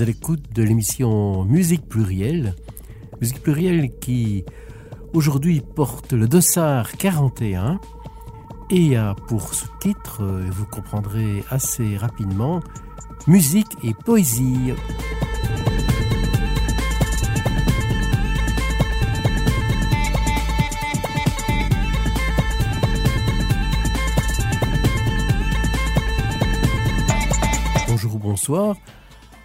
à l'écoute de l'émission Musique plurielle. Musique plurielle qui aujourd'hui porte le dossard 41 et a pour sous-titre, euh, vous comprendrez assez rapidement, Musique et poésie. Bonjour ou bonsoir.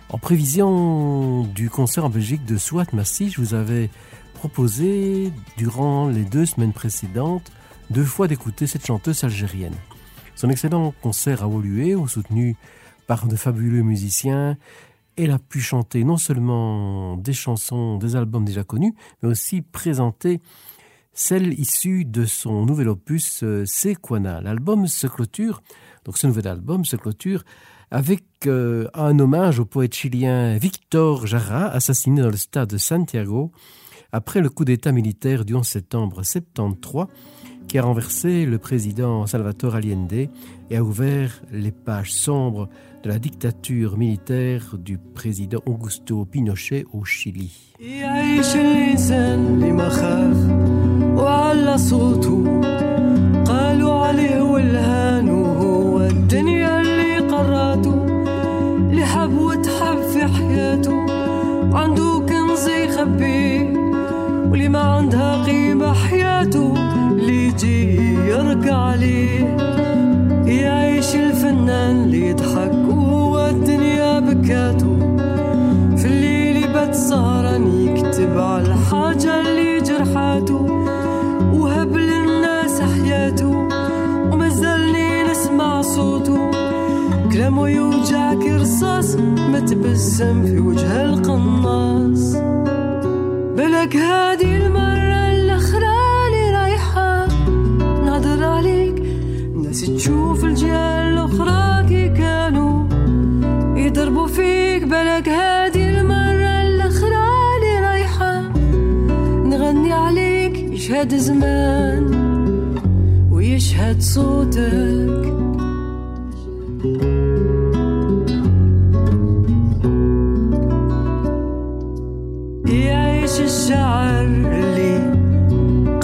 En prévision du concert en Belgique de Swat Massi, je vous avais proposé, durant les deux semaines précédentes, deux fois d'écouter cette chanteuse algérienne. Son excellent concert à Woluwe, soutenu par de fabuleux musiciens, elle a pu chanter non seulement des chansons des albums déjà connus, mais aussi présenter celles issues de son nouvel opus euh, Sequana. L'album se clôture, donc ce nouvel album se clôture avec euh, un hommage au poète chilien Victor Jara, assassiné dans le stade de Santiago après le coup d'État militaire du 11 septembre 73 qui a renversé le président Salvatore Allende et a ouvert les pages sombres de la dictature militaire du président Augusto Pinochet au Chili. عنده كنز يخبيه واللي ما عندها قيمة حياته اللي يجي يرجع عليه يعيش الفنان اللي يضحك وهو الدنيا بكاته. في الليل يبات سهران يكتب على الحاجة اللي جرحاته. وهب للناس حياته ومازالني نسمع صوته. كلامه يوجعك رصاص ما تبسم في وجه القناص. بلك هادي المرة الأخرى اللي رايحة ناظر عليك الناس تشوف الجهة الأخرى كي كانوا يضربوا فيك. بلك هادي المرة الأخرى اللي رايحة نغني عليك يشهد زمان ويشهد صوتك. يعيش الشعر اللي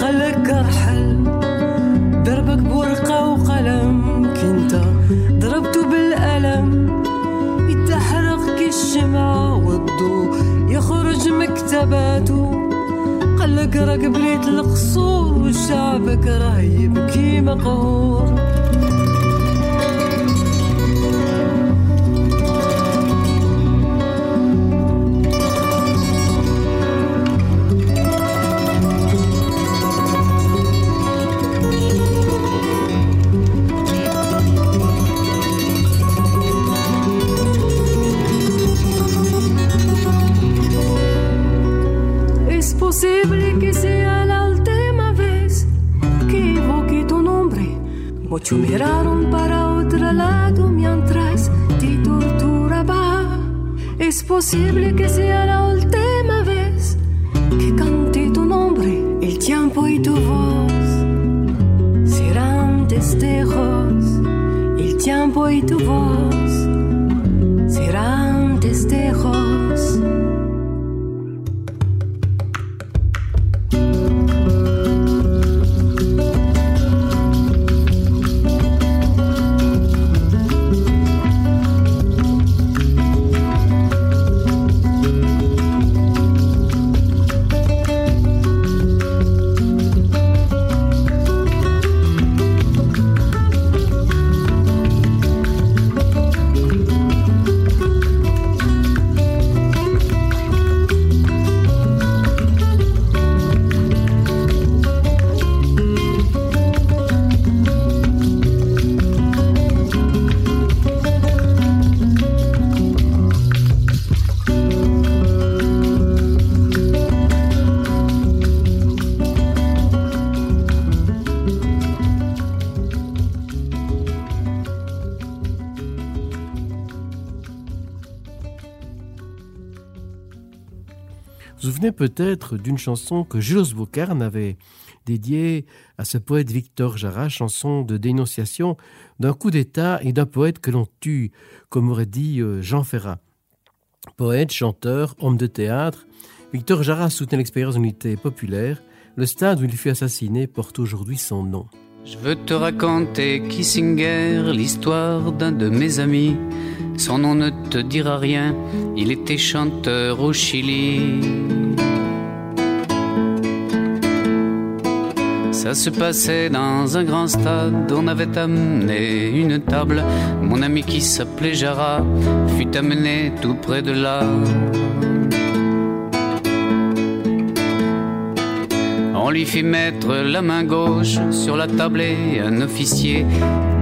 قالك أرحل. ضربك بورقة وقلم بالألم. يتحرق كالشمعة والضوء يخرج قالك راك بنيت القصور وشعبك راه يبكي مقهور. Posible que sea la última vez que evoque tu nombre. Muchos miraron para otro lado mientras te torturaba. Es posible que sea la última peut-être d'une chanson que Jules Boucarne avait dédiée à ce poète Victor Jara, chanson de dénonciation d'un coup d'État et d'un poète que l'on tue, comme aurait dit euh, Jean Ferrat. Poète, chanteur, homme de théâtre, Victor Jara soutenait l'expérience d'unité populaire. Le stade où il fut assassiné porte aujourd'hui son nom. Je veux te raconter Kissinger, l'histoire d'un de mes amis. Son nom ne te dira rien, il était chanteur au Chili. Ça se passait dans un grand stade, on avait amené une table. Mon ami qui s'appelait Jara fut amené tout près de là. On lui fit mettre la main gauche sur la table et un officier,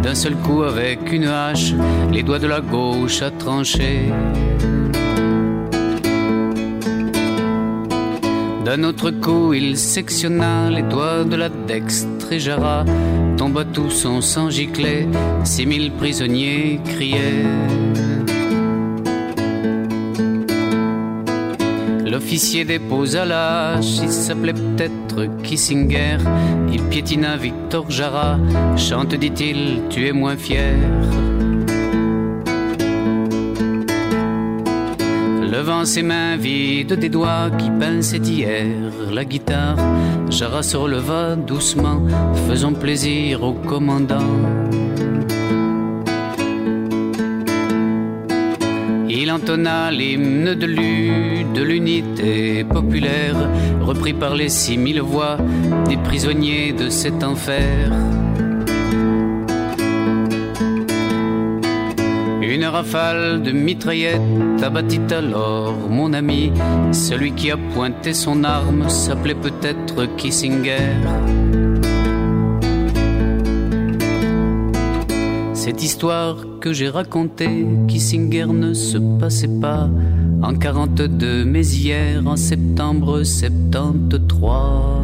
d'un seul coup avec une hache, les doigts de la gauche a tranché. D'un autre coup, il sectionna les doigts de la dextre et Jara tomba tout son sang giclé. Six mille prisonniers criaient. L'officier déposa la hache, il s'appelait peut-être Kissinger. Il piétina Victor Jara, chante, dit-il, tu es moins fier. Levant ses mains vides des doigts qui pinçaient hier la guitare, Jara se releva doucement, faisant plaisir au commandant. Il entonna l'hymne de de l'unité populaire, repris par les six mille voix des prisonniers de cet enfer. Rafale de mitraillettes abattit alors mon ami. Celui qui a pointé son arme s'appelait peut-être Kissinger. Cette histoire que j'ai racontée, Kissinger ne se passait pas en 42, mais hier en septembre 73.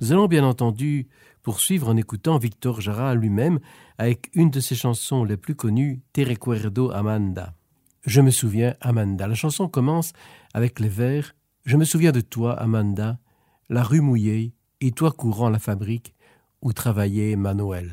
Nous allons bien entendu poursuivre en écoutant Victor Jara lui-même avec une de ses chansons les plus connues, Te recuerdo Amanda. Je me souviens Amanda. La chanson commence avec les vers Je me souviens de toi Amanda, la rue mouillée et toi courant la fabrique où travaillait Manuel.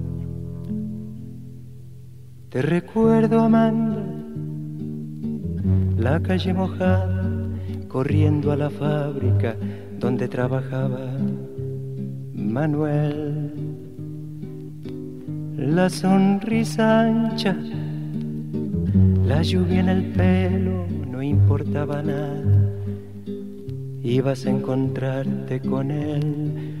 Te recuerdo, Amanda, la calle mojada, corriendo a la fábrica donde trabajaba Manuel. La sonrisa ancha, la lluvia en el pelo, no importaba nada. Ibas a encontrarte con él,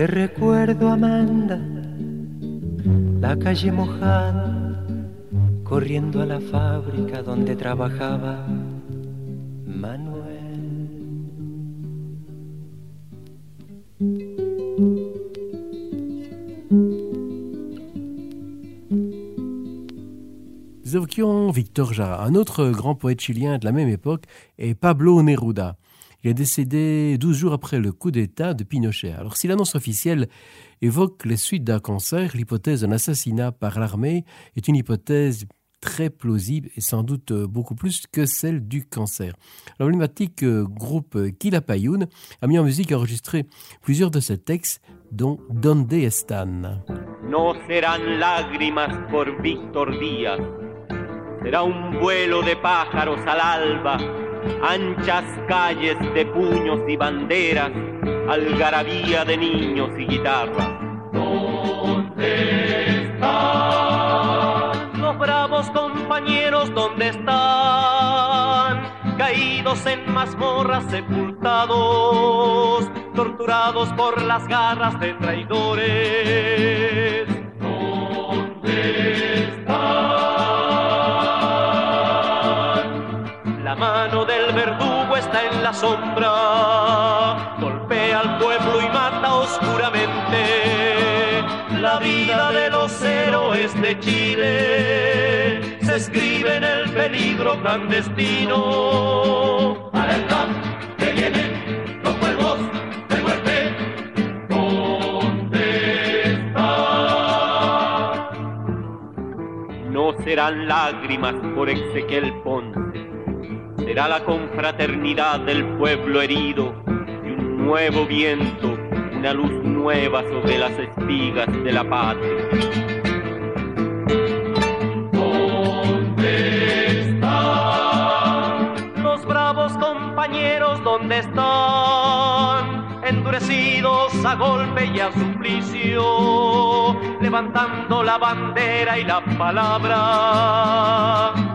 Te recuerdo, Amanda la calle mojada, corriendo a la fábrica donde trabajaba Manuel. Œuvres évoquions Victor Jara. Un autre grand poète chilien de la même époque est Pablo Neruda. Il est décédé 12 jours après le coup d'État de Pinochet. Alors si l'annonce officielle évoque les suites d'un cancer, l'hypothèse d'un assassinat par l'armée est une hypothèse très plausible et sans doute beaucoup plus que celle du cancer. L'emblématique groupe Quilapayún a mis en musique et enregistré plusieurs de ses textes, dont Donde. No serán lágrimas por Díaz, será un vuelo de pájaros al alba, anchas calles de puños y banderas, algarabía de niños y guitarras. ¿Dónde están los bravos compañeros? ¿Dónde están? Caídos en mazmorras sepultados, torturados por las garras de traidores. ¿Dónde están? Mano del verdugo está en la sombra, golpea al pueblo y mata oscuramente. La vida de los héroes de Chile se escribe en el peligro clandestino. ¡Alerta! ¡Que vienen los cuervos de muerte! ¿Dónde? No serán lágrimas por Ezequiel Ponce, será la confraternidad del pueblo herido y un nuevo viento, una luz nueva sobre las espigas de la patria. ¿Dónde están los bravos compañeros? ¿Dónde están? Endurecidos a golpe y a suplicio, levantando la bandera y la palabra.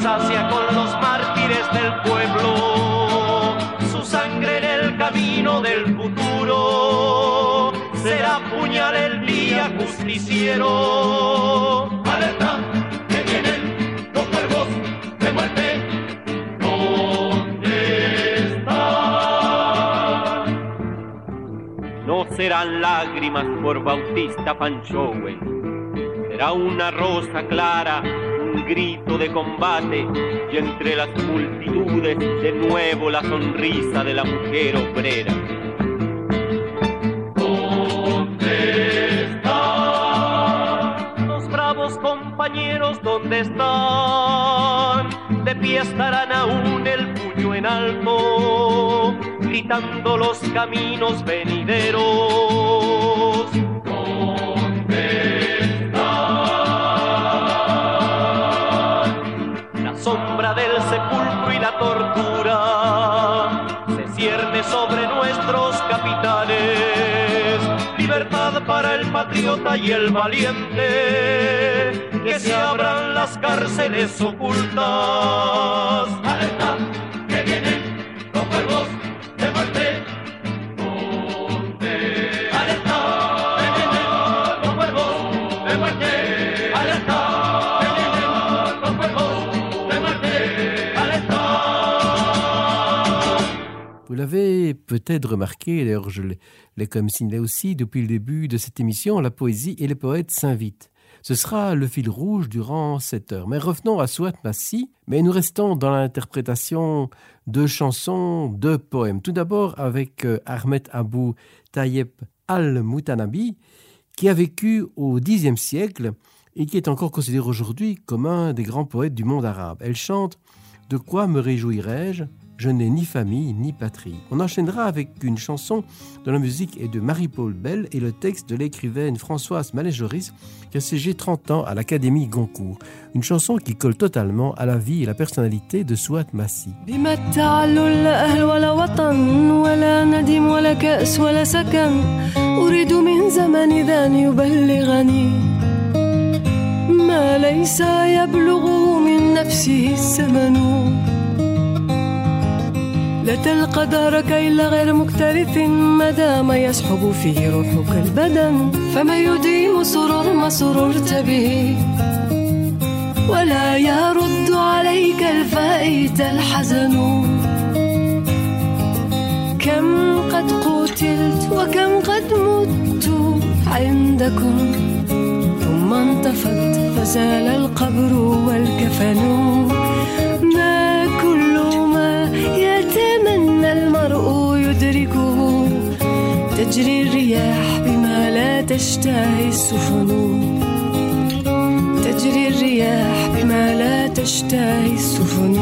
Sacia con los mártires del pueblo. Su sangre en el camino del futuro será puñal el día justiciero. ¡Alerta! ¡Que vienen los cuervos de muerte! ¿Dónde están? No serán lágrimas por Bautista Panchowe, será una rosa clara, grito de combate y entre las multitudes de nuevo la sonrisa de la mujer obrera. ¿Dónde están los bravos compañeros? ¿Dónde están? De pie estarán aún el puño en alto, gritando los caminos venideros. Sepulcro y la tortura se cierne sobre nuestros capitanes. Libertad para el patriota y el valiente, que se abran las cárceles ocultas. L'avez peut-être remarqué, d'ailleurs je l'ai comme signalé aussi depuis le début de cette émission, la poésie et les poètes s'invitent. Ce sera le fil rouge durant cette heure. Mais revenons à Souat Massi, mais nous restons dans l'interprétation de chansons, de poèmes. Tout d'abord avec euh, Ahmed Abou Tayeb al-Moutanabi, qui a vécu au Xe siècle et qui est encore considéré aujourd'hui comme un des grands poètes du monde arabe. Elle chante De quoi me réjouirais-je? Je n'ai ni famille ni patrie. On enchaînera avec une chanson dont la musique est de Marie-Paul Bell et le texte de l'écrivaine Françoise Malé-Joris qui a siégé 30 ans à l'Académie Goncourt. Une chanson qui colle totalement à la vie et la personnalité de Souat Massi. بما التعلل لا أهل ولا وطن ولا ندم ولا كأس ولا سكن أريد من زمن ذا أن يبلغني ما ليس يبلغه من نفسه الزمن لا تلقى دارك إلا غير مكترث ما دام يسحب فيه روحك البدن فما يديم سرور ما سررت به ولا يرد عليك الفائت الحزن كم قد قتلت وكم قد مت عندكم ثم انطفت فزال القبر والكفن المرء يدركه. تجري الرياح بما لا تشتهي السفن. تجري الرياح بما لا تشتهي السفن.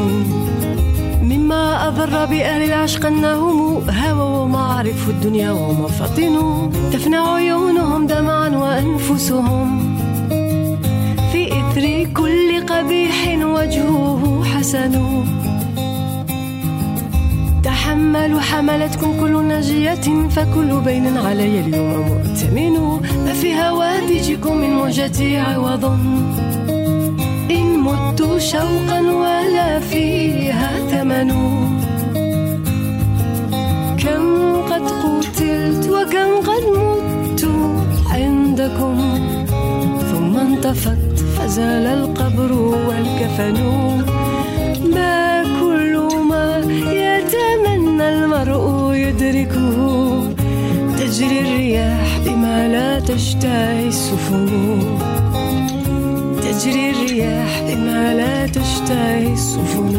مما أضر بأهل العشق أنهم هوى ومعرف الدنيا ومفاطن. تفنى عيونهم دمعا وأنفسهم. في إثر كل قبيح وجهه حسن. تحملوا حملتكم كل ناجية فكل بين علي اليوم مؤتمن. ما في هوادجكم من موجتي عوض. إن مت شوقا ولا فيها ثمن. كم قد قتلت وكم قد مت عندكم. ثم انطفت فزال القبر والكفن. المرء يدركه. تجري الرياح بما لا تشتهي السفن تجري الرياح بما لا تشتهي السفن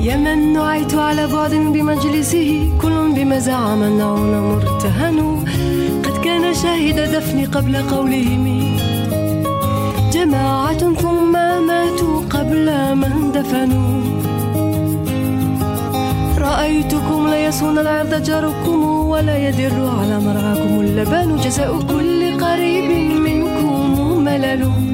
يا من نعيت على بعد بمجلسه. كل بما زعم النعون مرتهن. قد كان شاهد دفني قبل قولهم. جماعة ثم ماتوا قبل من دفنوا. رأيتكم لا يصون العرض جاركم ولا يدر على مرعاكم اللبان جزاء كل قريب منكم ملل.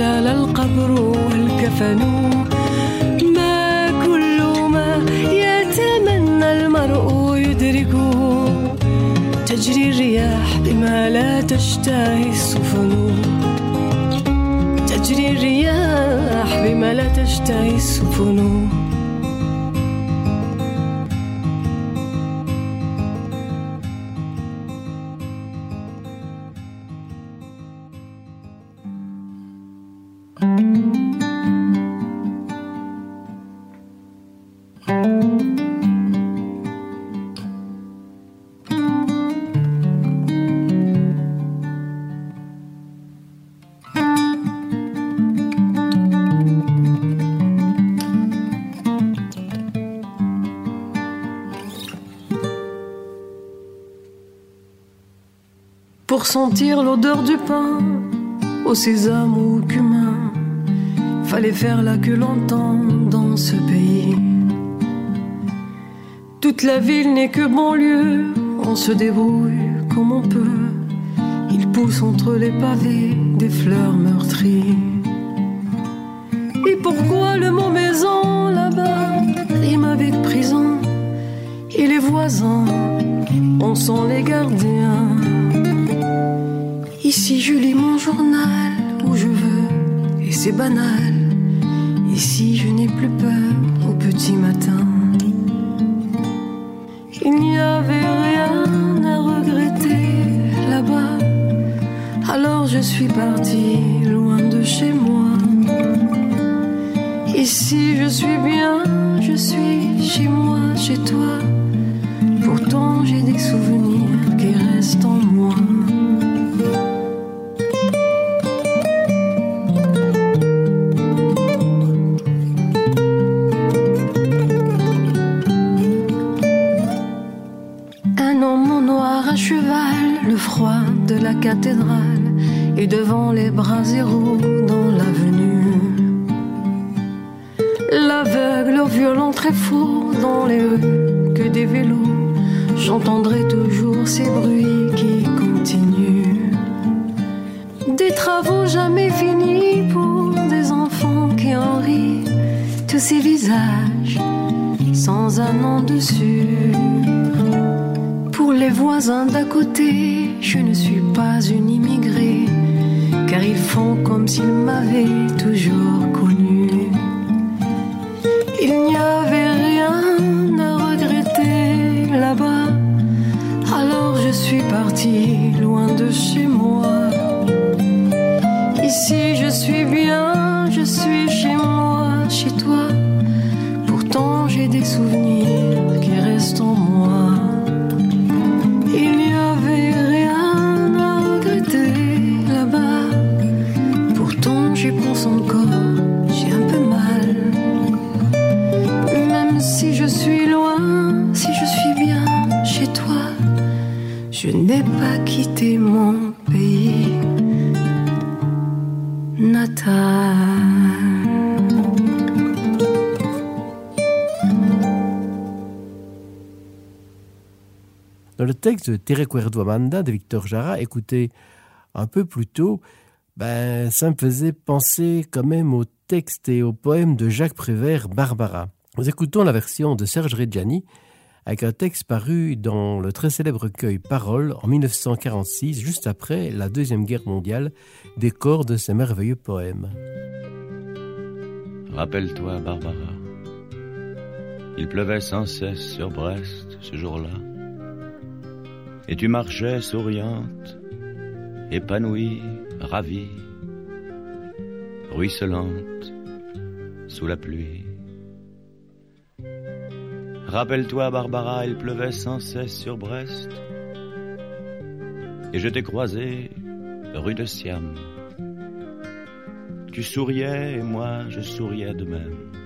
فزال القبر والكفن. ما كل ما يتمنى المرء يدركه تجري الرياح بما لا تشتهي السفن. تجري الرياح بما لا تشتهي السفن. Pour sentir l'odeur du pain, au sésame ou au cumin, fallait faire la queue longtemps dans ce pays. Toute la ville n'est que banlieue, on se débrouille comme on peut. Il pousse entre les pavés des fleurs meurtries. Et pourquoi le mot maison là-bas? Rime avec prison Et les voisins, on sent les gardiens. Ici je lis mon journal où je veux et c'est banal. Ici je n'ai plus peur au petit matin. Il n'y avait rien à regretter là-bas. Alors je suis partie loin de chez moi. Ici je suis bien, je suis chez moi, chez toi. Pourtant j'ai des souvenirs qui restent en moi. De Te Amanda de Victor Jara, écoutez un peu plus tôt, ben, ça me faisait penser quand même au texte et au poème de Jacques Prévert, Barbara. Nous écoutons la version de Serge Reggiani avec un texte paru dans le très célèbre recueil Paroles en 1946, juste après la Deuxième Guerre mondiale, décor de ces merveilleux poèmes. Rappelle-toi, Barbara, il pleuvait sans cesse sur Brest ce jour-là, et tu marchais souriante, épanouie, ravie, ruisselante sous la pluie. Rappelle-toi, Barbara, il pleuvait sans cesse sur Brest. Et je t'ai croisé rue de Siam. Tu souriais et moi je souriais de même.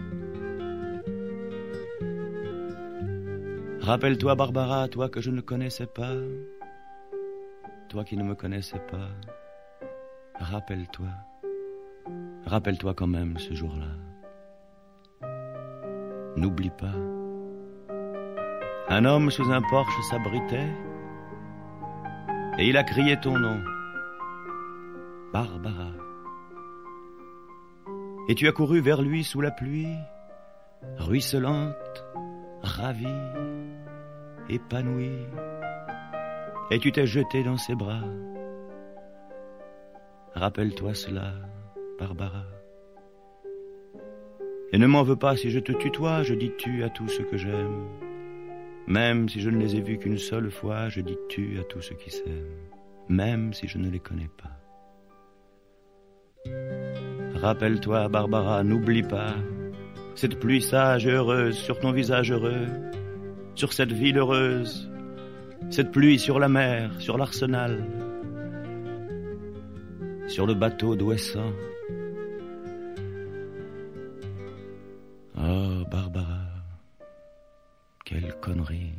Rappelle-toi, Barbara, toi que je ne connaissais pas. Toi qui ne me connaissais pas. Rappelle-toi. Rappelle-toi quand même ce jour-là. N'oublie pas. Un homme sous un porche s'abritait et il a crié ton nom, Barbara. Et tu as couru vers lui sous la pluie, ruisselante, ravie, épanouie, et tu t'es jeté dans ses bras. Rappelle-toi cela, Barbara. Et ne m'en veux pas si je te tutoie, je dis tu à tout ce que j'aime. Même si je ne les ai vus qu'une seule fois, je dis tu à tous ceux qui s'aiment, même si je ne les connais pas. Rappelle-toi, Barbara, n'oublie pas cette pluie sage et heureuse sur ton visage heureux, sur cette ville heureuse, cette pluie sur la mer, sur l'arsenal, sur le bateau d'Ouessant. Oh, Barbara, quelle connerie,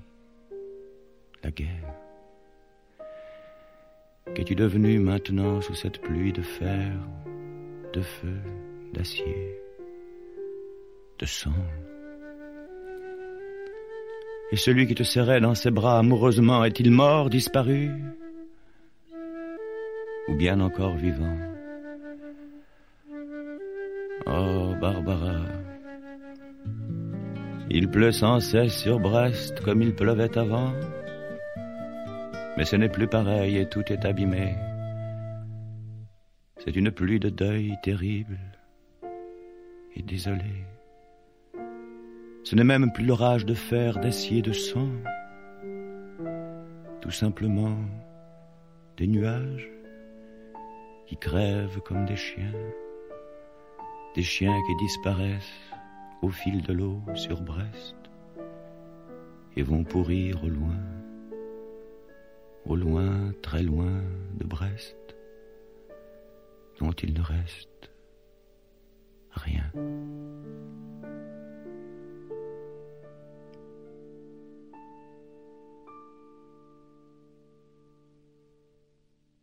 la guerre. Qu'es-tu devenu maintenant sous cette pluie de fer, de feu, d'acier, de sang? Et celui qui te serrait dans ses bras amoureusement, est-il mort, disparu Ou bien encore vivant? Oh, Barbara, il pleut sans cesse sur Brest comme il pleuvait avant. Mais ce n'est plus pareil et tout est abîmé. C'est une pluie de deuil terrible et désolée. Ce n'est même plus l'orage de fer, d'acier, de sang. Tout simplement des nuages qui crèvent comme des chiens. Des chiens qui disparaissent au fil de l'eau sur Brest et vont pourrir au loin, au loin, très loin de Brest, dont il ne reste rien.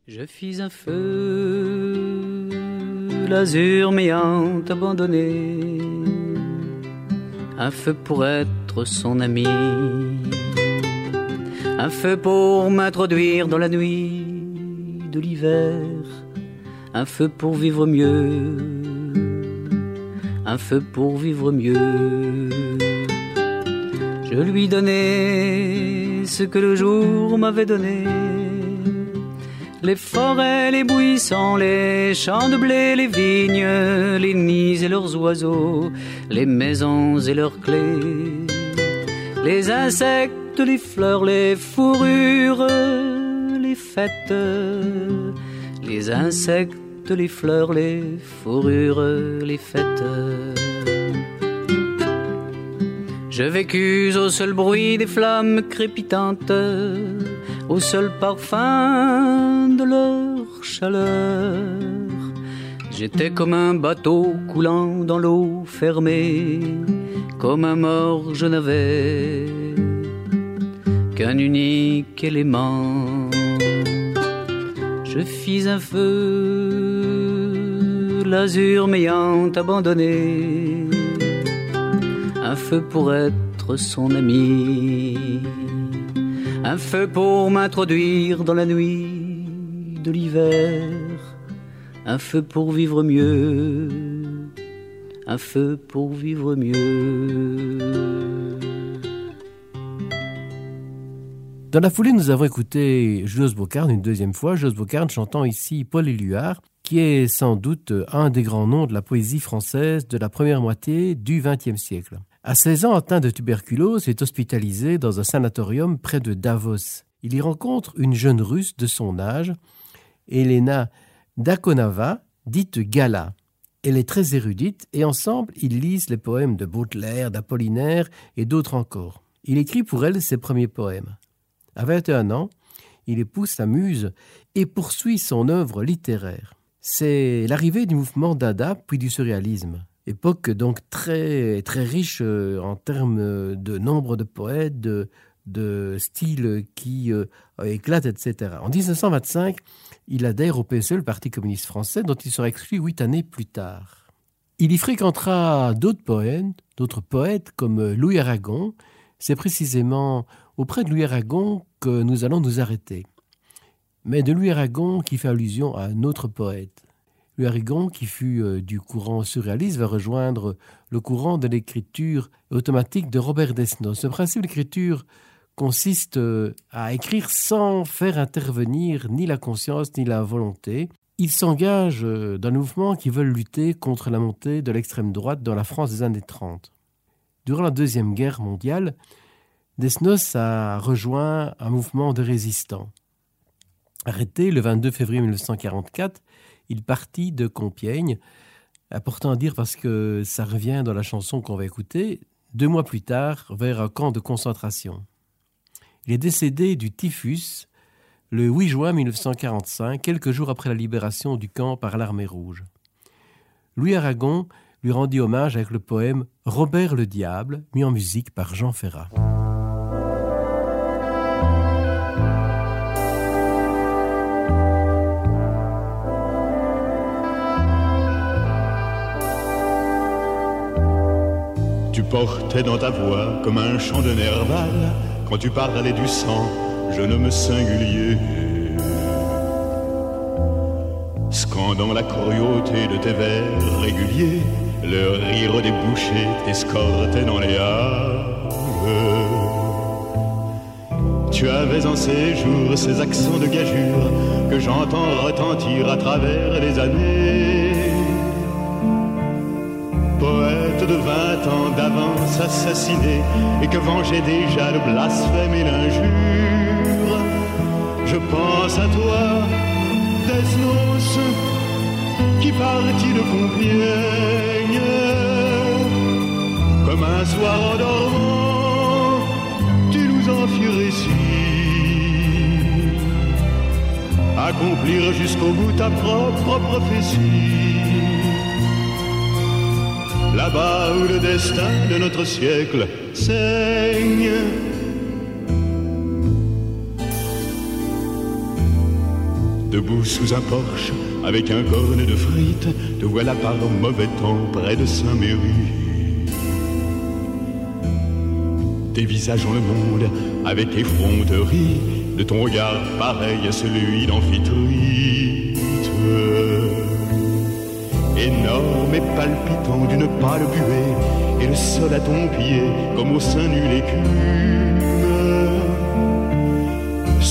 Je fis un feu, l'azur m'ayant abandonné. Un feu pour être son ami, un feu pour m'introduire dans la nuit de l'hiver, un feu pour vivre mieux, un feu pour vivre mieux. Je lui donnais ce que le jour m'avait donné les forêts, les buissons, les champs de blé, les vignes, les nids et leurs oiseaux, les maisons et leurs clés, les insectes, les fleurs, les fourrures, les fêtes, les insectes, les fleurs, les fourrures, les fêtes. Je vécus au seul bruit des flammes crépitantes au seul parfum de leur chaleur. J'étais comme un bateau coulant dans l'eau fermée, comme un mort je n'avais qu'un unique élément. Je fis un feu, l'azur m'ayant abandonné, un feu pour être son ami un feu pour m'introduire dans la nuit de l'hiver, un feu pour vivre mieux, un feu pour vivre mieux. Dans la foulée, nous avons écouté Jos Bocarne une deuxième fois, Jos Bocarne chantant ici Paul Éluard, qui est sans doute un des grands noms de la poésie française de la première moitié du XXe siècle. À 16 ans, atteint de tuberculose, il est hospitalisé dans un sanatorium près de Davos. Il y rencontre une jeune russe de son âge, Elena Dakonava, dite Gala. Elle est très érudite et ensemble ils lisent les poèmes de Baudelaire, d'Apollinaire et d'autres encore. Il écrit pour elle ses premiers poèmes. À 21 ans, il épouse sa muse et poursuit son œuvre littéraire. C'est l'arrivée du mouvement Dada puis du surréalisme époque donc très, très riche euh, en termes de nombre de poètes, de, de styles qui euh, éclatent, etc. En 1925, il adhère au PSE, le Parti communiste français, dont il sera exclu huit années plus tard. Il y fréquentera d'autres poètes, d'autres poètes comme Louis Aragon. C'est précisément auprès de Louis Aragon que nous allons nous arrêter. Mais de Louis Aragon qui fait allusion à un autre poète, Arrigon, qui fut euh, du courant surréaliste, va rejoindre le courant de l'écriture automatique de Robert Desnos. Ce principe d'écriture consiste euh, à écrire sans faire intervenir ni la conscience ni la volonté. Il s'engage euh, dans un mouvement qui veut lutter contre la montée de l'extrême droite dans la France des années 30. Durant la Deuxième Guerre mondiale, Desnos a rejoint un mouvement de résistants. Arrêté le 22 février 1944, il partit de Compiègne. Important à dire parce que ça revient dans la chanson qu'on va écouter, deux mois plus tard, vers un camp de concentration. Il est décédé du typhus le 8 juin 1945, quelques jours après la libération du camp par l'armée rouge. Louis Aragon lui rendit hommage avec le poème Robert le Diable, mis en musique par Jean Ferrat. Tu portais dans ta voix comme un chant de nerval quand tu parlais du sang, jeune homme singulier. Scandant la cruauté de tes vers réguliers, le rire des bouchers t'escortait dans les halles. Tu avais en ces jours ces accents de gageure que j'entends retentir à travers les années poète de vingt ans d'avance assassiné et que vengeait déjà le blasphème et l'injure. Je pense à toi, Desnos, qui partit de Compiègne, comme un soir endormant, tu nous en fis récit, accomplir jusqu'au bout ta propre prophétie là-bas où le destin de notre siècle saigne. Debout sous un porche, avec un cornet de frites, te voilà par mauvais temps près de Saint-Méry. Tes visages ont le monde avec effronterie, de ton regard pareil à celui d'Amphitrite. Énorme et palpitant d'une pâle buée, et le sol à ton pied comme au sein d'une écume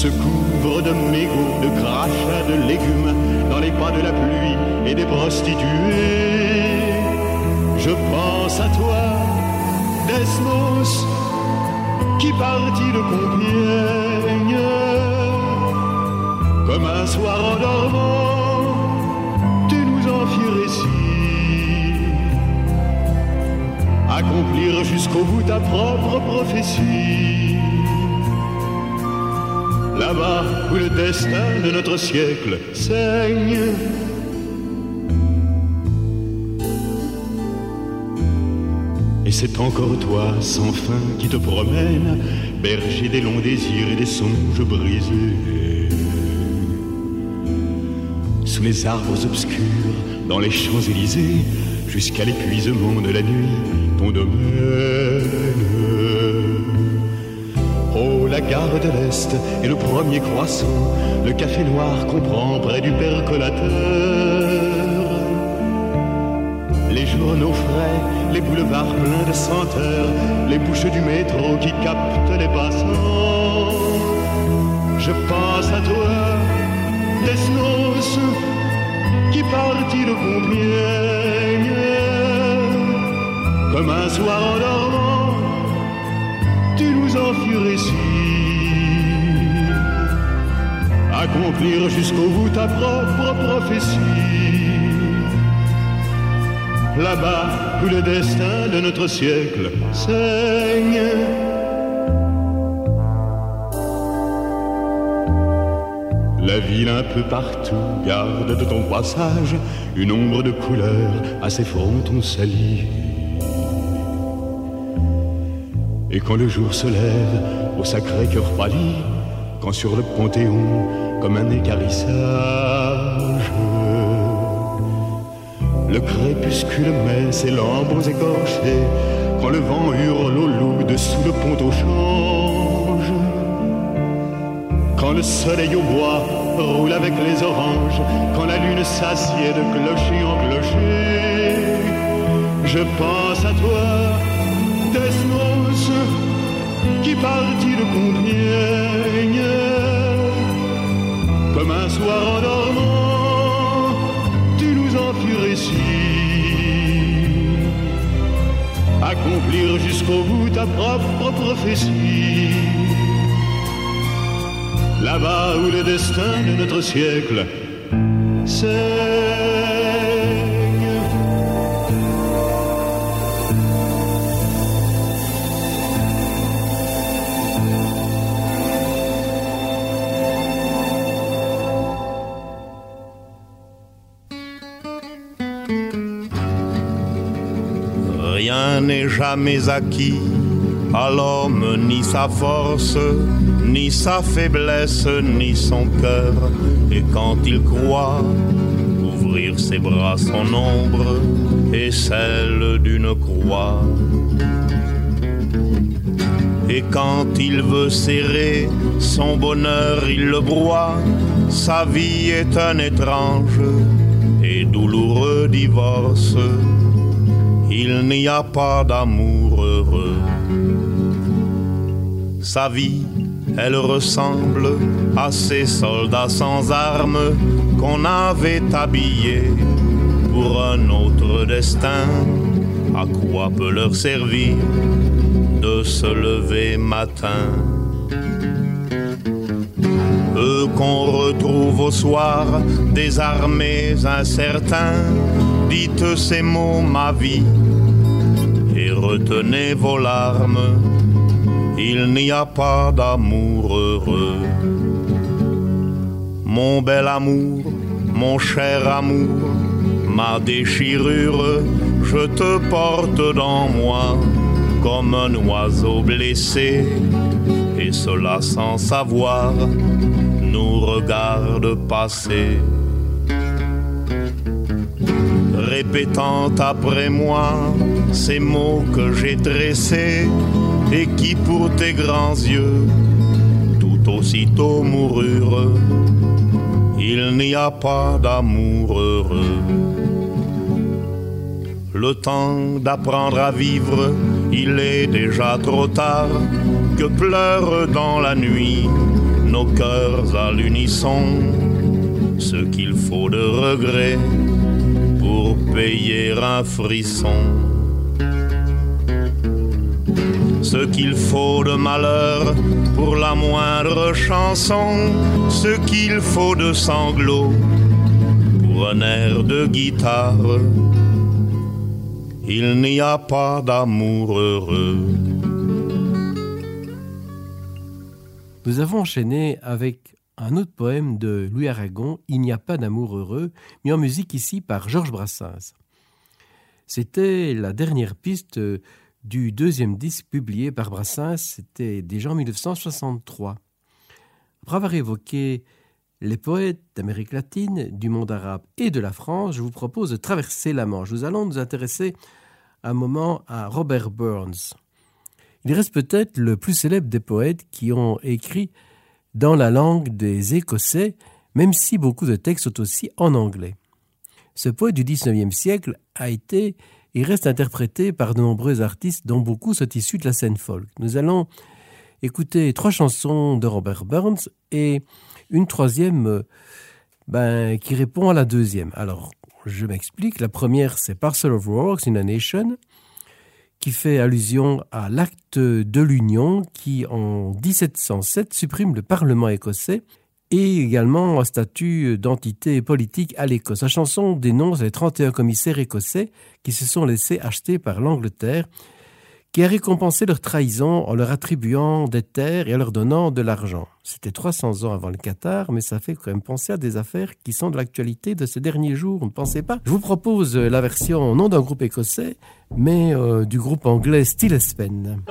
se couvre de mégots, de crachats, de légumes dans les pas de la pluie et des prostituées. Je pense à toi, Desmos, qui partit de Compiègne, comme un soir en dormant, Accomplir jusqu'au bout ta propre prophétie là-bas où le destin de notre siècle saigne. Et c'est encore toi, sans fin, qui te promène, berger des longs désirs et des songes brisés. Sous les arbres obscurs, dans les Champs-Élysées, jusqu'à l'épuisement de la nuit, domaine la gare de l'Est et le premier croissant, le café noir qu'on prend près du percolateur. Les journaux frais, les boulevards pleins de senteurs, les bouches du métro qui captent les passants. Je pense à toi, Desnos, qui partit de Compiègne, comme un soir en dormant, tu nous en ici accomplir jusqu'au bout ta propre prophétie. Là-bas où le destin de notre siècle saigne. La ville un peu partout garde de ton passage une ombre de couleur à ses frontons salis. Et quand le jour se lève au sacré cœur pâli, quand sur le panthéon comme un écarissage. Le crépuscule met ses lambres écorchés quand le vent hurle au loup dessous le pont au change. Quand le soleil au bois roule avec les oranges, quand la lune s'assied de clocher en clocher, je pense à toi, Desmos, qui partit de Compiègne comme un soir en dormant, tu nous en fus récit. Accomplir jusqu'au bout ta propre prophétie. Là-bas où le destin de notre siècle, c'est jamais acquis à l'homme ni sa force, ni sa faiblesse, ni son cœur. Et quand il croit ouvrir ses bras, son ombre et celle d'une croix. Et quand il veut serrer son bonheur, il le broie. Sa vie est un étrange et douloureux divorce il n'y a pas d'amour Sa vie, elle ressemble à ces soldats sans armes qu'on avait habillés pour un autre destin. À quoi peut leur servir de se lever matin? Eux qu'on retrouve au soir, désarmés, incertains, dites ces mots, ma vie, retenez vos larmes, il n'y a pas d'amour heureux. Mon bel amour, mon cher amour, ma déchirure, je te porte dans moi comme un oiseau blessé, et cela sans savoir, nous regarde passer répétant après moi ces mots que j'ai dressés et qui pour tes grands yeux tout aussitôt moururent. Il n'y a pas d'amour heureux. Le temps d'apprendre à vivre, il est déjà trop tard, que pleurent dans la nuit nos cœurs à l'unisson, ce qu'il faut de regret payer un frisson. Ce qu'il faut de malheur pour la moindre chanson, ce qu'il faut de sanglots pour un air de guitare. Il n'y a pas d'amour heureux. Nous avons enchaîné avec un autre poème de Louis Aragon, Il n'y a pas d'amour heureux, mis en musique ici par Georges Brassens. C'était la dernière piste du deuxième disque publié par Brassens, c'était déjà en 1963. Après avoir évoqué les poètes d'Amérique latine, du monde arabe et de la France, je vous propose de traverser la Manche. Nous allons nous intéresser un moment à Robert Burns. Il reste peut-être le plus célèbre des poètes qui ont écrit dans la langue des Écossais, même si beaucoup de textes sont aussi en anglais. Ce poète du XIXe siècle a été et reste interprété par de nombreux artistes dont beaucoup sont issus de la scène folk. Nous allons écouter trois chansons de Robert Burns et une troisième ben, qui répond à la deuxième. Alors, je m'explique. La première, c'est Parcel of Works in a Nation, qui fait allusion à l'acte de l'Union qui, en 1707, supprime le Parlement écossais et également un statut d'entité politique à l'Écosse. La chanson dénonce les 31 commissaires écossais qui se sont laissés acheter par l'Angleterre, qui a récompensé leur trahison en leur attribuant des terres et en leur donnant de l'argent. C'était 300 ans avant le Qatar, mais ça fait quand même penser à des affaires qui sont de l'actualité de ces derniers jours, ne pensez pas Je vous propose la version non d'un groupe écossais, mais euh, du groupe anglais Stilespen.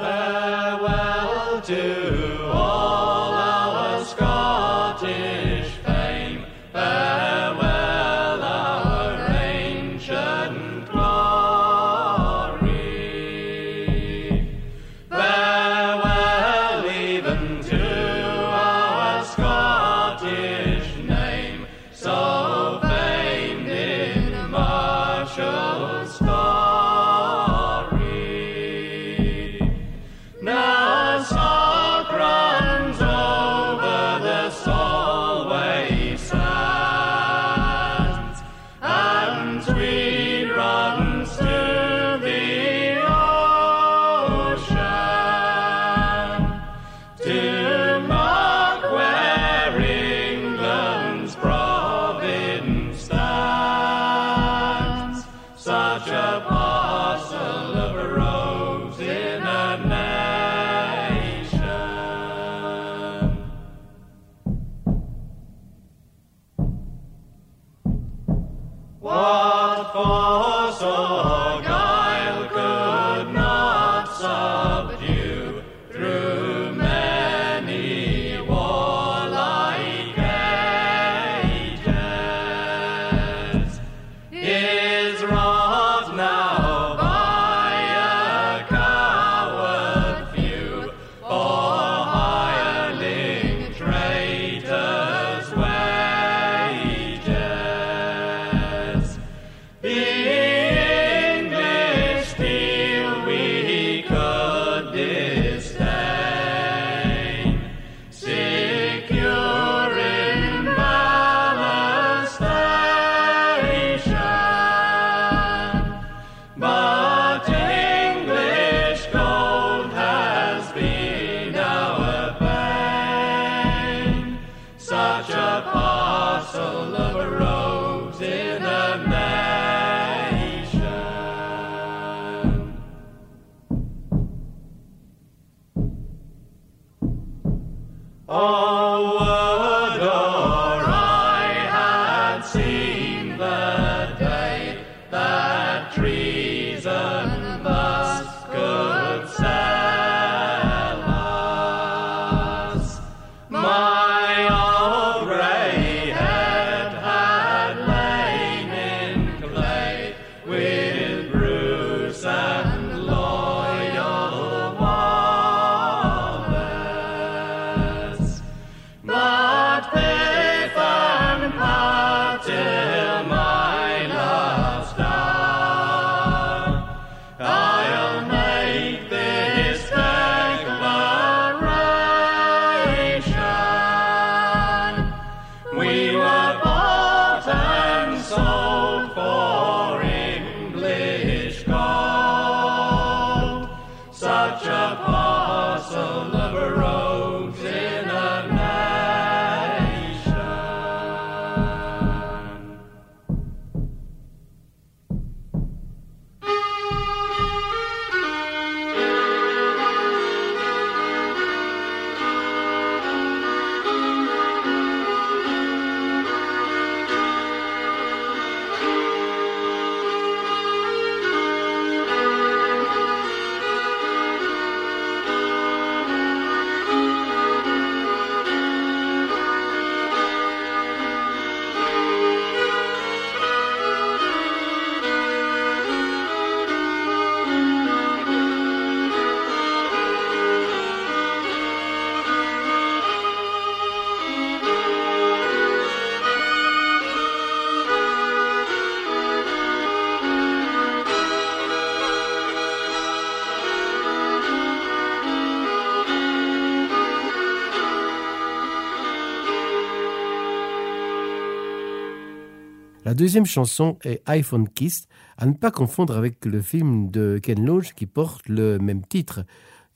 La deuxième chanson est iPhone Kiss, à ne pas confondre avec le film de Ken Loach qui porte le même titre.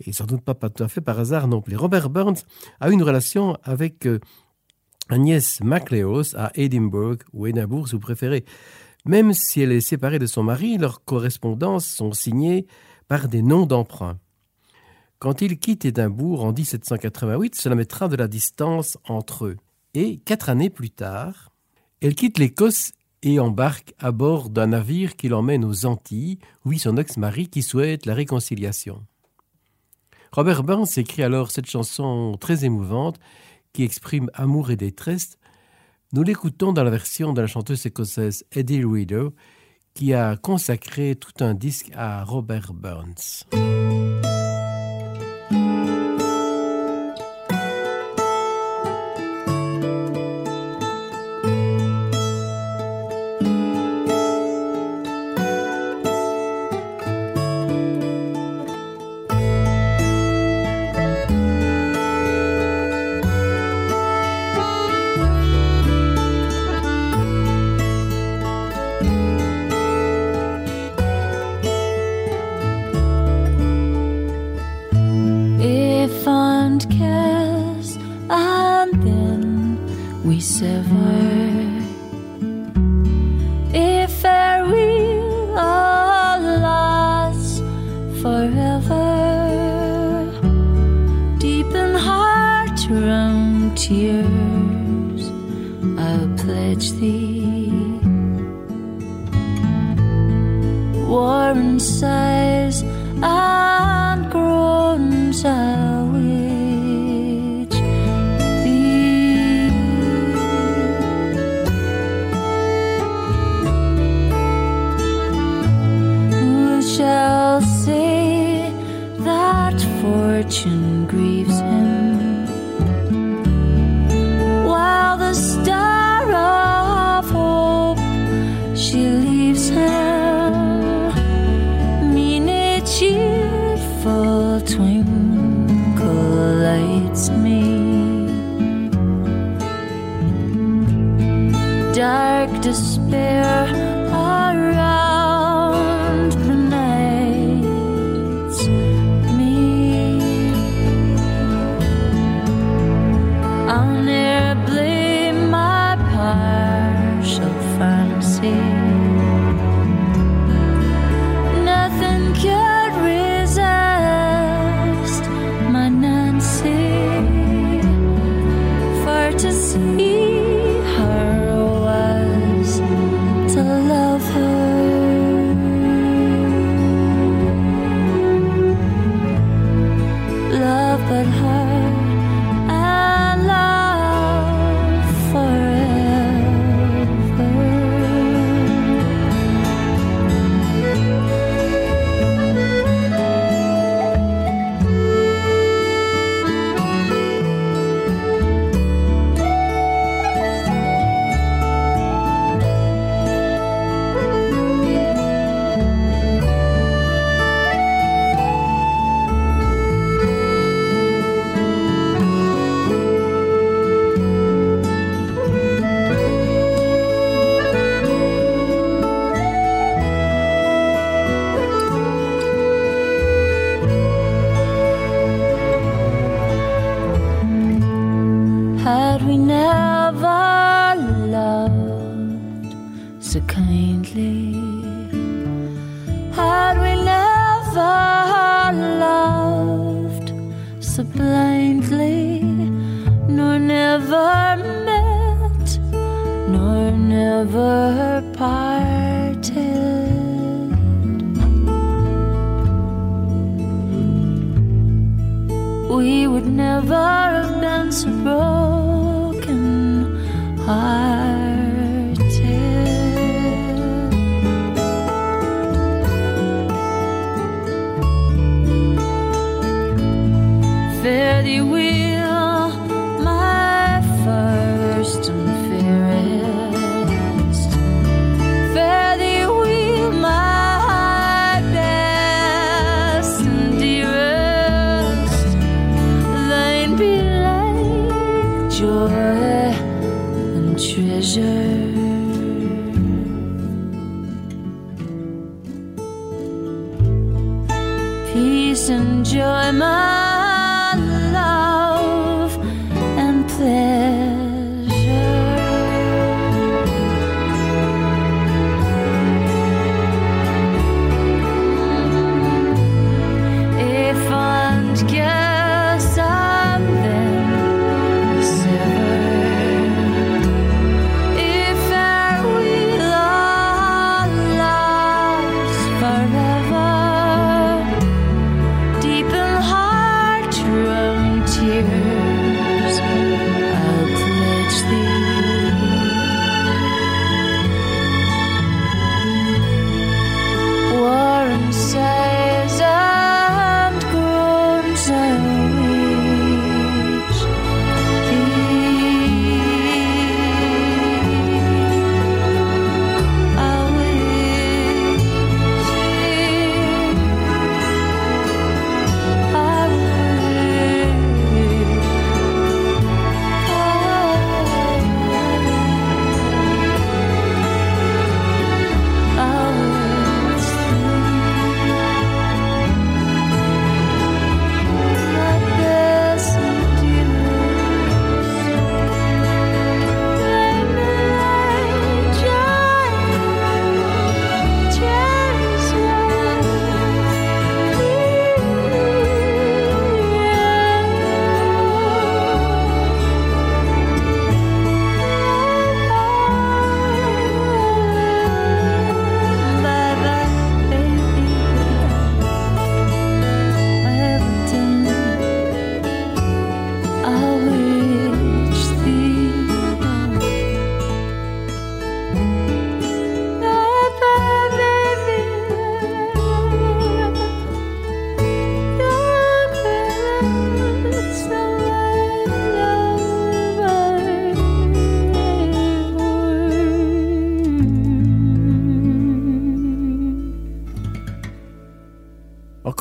Et sans doute pas, tout à fait par hasard non plus. Robert Burns a une relation avec euh, Agnès MacLeod à Edinburgh ou Édimbourg, si vous préférez. Même si elle est séparée de son mari, leurs correspondances sont signées par des noms d'emprunt. Quand il quitte Édimbourg en 1788, cela mettra de la distance entre eux. Et quatre années plus tard, elle quitte l'Écosse et embarque à bord d'un navire qui l'emmène aux Antilles, où son ex-mari qui souhaite la réconciliation. Robert Burns écrit alors cette chanson très émouvante qui exprime amour et détresse. Nous l'écoutons dans la version de la chanteuse écossaise Eddie Reader, qui a consacré tout un disque à Robert Burns.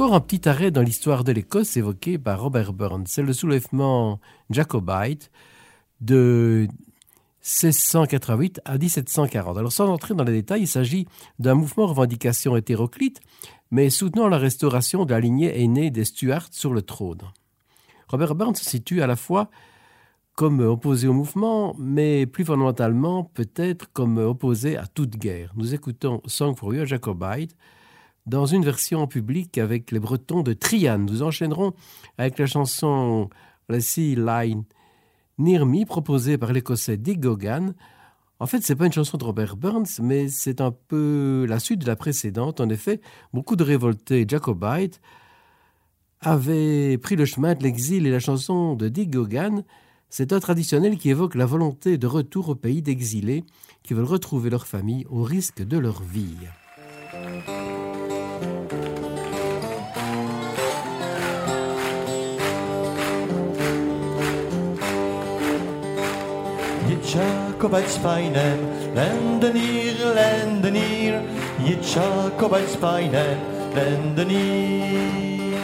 Encore un petit arrêt dans l'histoire de l'Écosse évoqué par Robert Burns. C'est le soulèvement Jacobite de 1688 à 1740. Alors sans entrer dans les détails, il s'agit d'un mouvement revendication hétéroclite, mais soutenant la restauration de la lignée aînée des Stuarts sur le trône. Robert Burns se situe à la fois comme opposé au mouvement, mais plus fondamentalement peut-être comme opposé à toute guerre. Nous écoutons Song for Jacobite, dans une version publique avec les Bretons de Trian. Nous enchaînerons avec la chanson La Sea Line Near Me, proposée par l'Écossais Dick Gogan. En fait, c'est pas une chanson de Robert Burns, mais c'est un peu la suite de la précédente. En effet, beaucoup de révoltés jacobites avaient pris le chemin de l'exil et la chanson de Dick Gogan, c'est un traditionnel qui évoque la volonté de retour au pays d'exilés qui veulent retrouver leur famille au risque de leur vie. Jacobite spijnen, lendenier, lendenier. Je Jacobite spijnen, lendenier.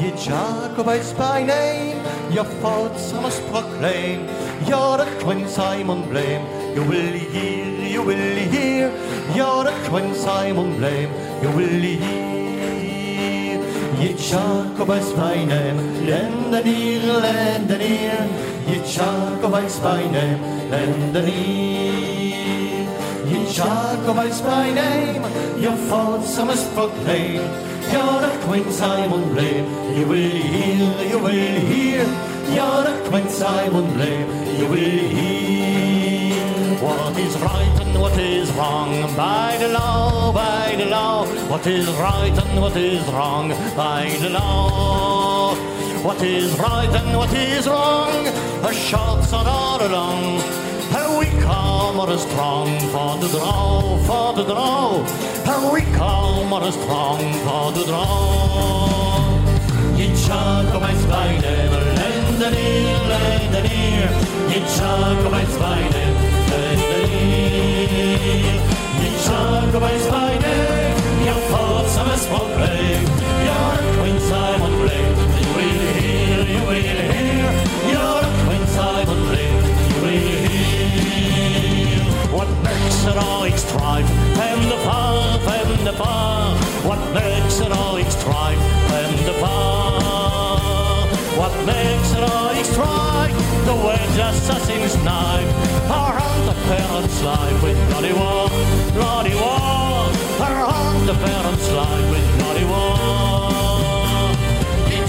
Je Jacobite spijnen, je fout samen proclaim. Ja, de twin Simon blame. You will hear, you will hear. Ja, de twin Simon blame. You will hear. Je Jacobite spijnen, lendenier, lendenier. Je Jacobite spijnen, lendenier. Eh, je Jacobite spijnen, je eh, fout samen proclaim. Ja, de twin Simon blame. You will hear, you will hear. Ja, de twin Simon blame. You will hear. what is right and what is wrong. By the law, by the law, what is right and what is wrong. By the law, what is right and what is wrong, her shots are all along. Her we calm or strong for the draw, for the draw. Her we calm or strong for the draw. You Inchak my spine, lend an ear, lend an ear. Inchak my spine, lend an ear. Inchak my spine, your thoughts are a small play. Your queen's time on play will hear, you will hear. You're a Queen Simon Blake, you will hear. What makes all strife and the far, and the far? What makes all strife and the far? What makes all strike the wedge assassin's knife around the parents' life with bloody war, bloody war around the parents' life with bloody war.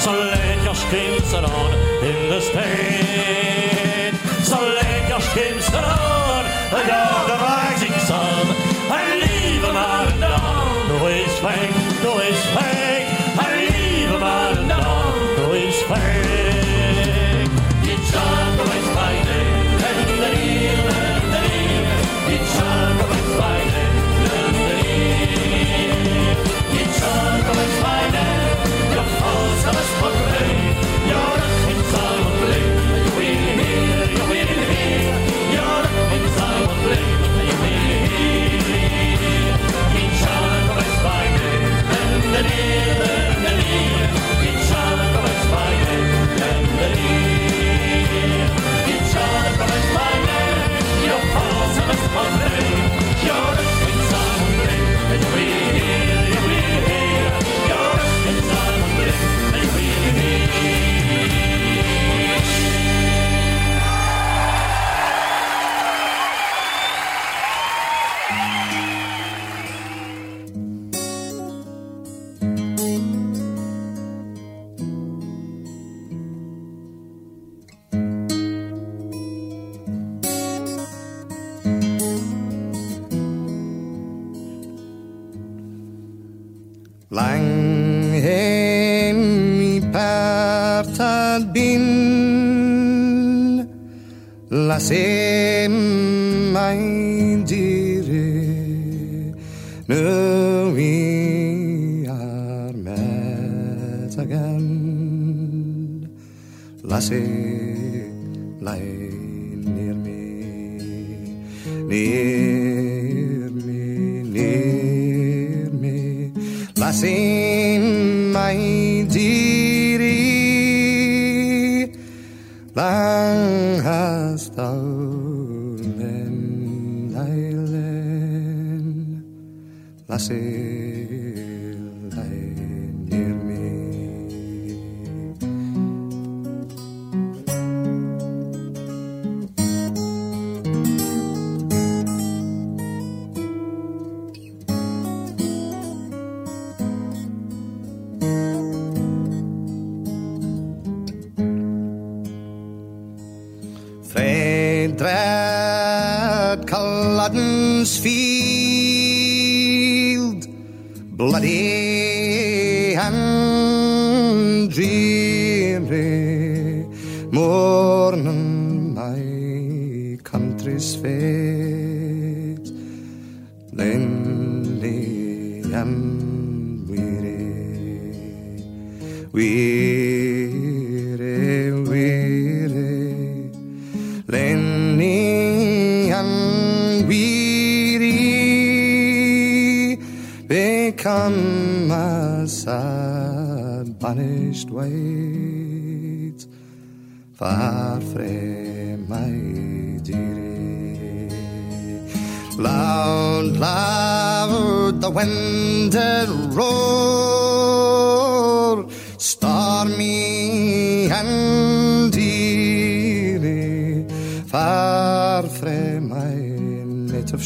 Så läkarstimsrad ville spät Så läkarstimsrad Jag drack sixan Livet var dag Do är sväng, Do är er sväng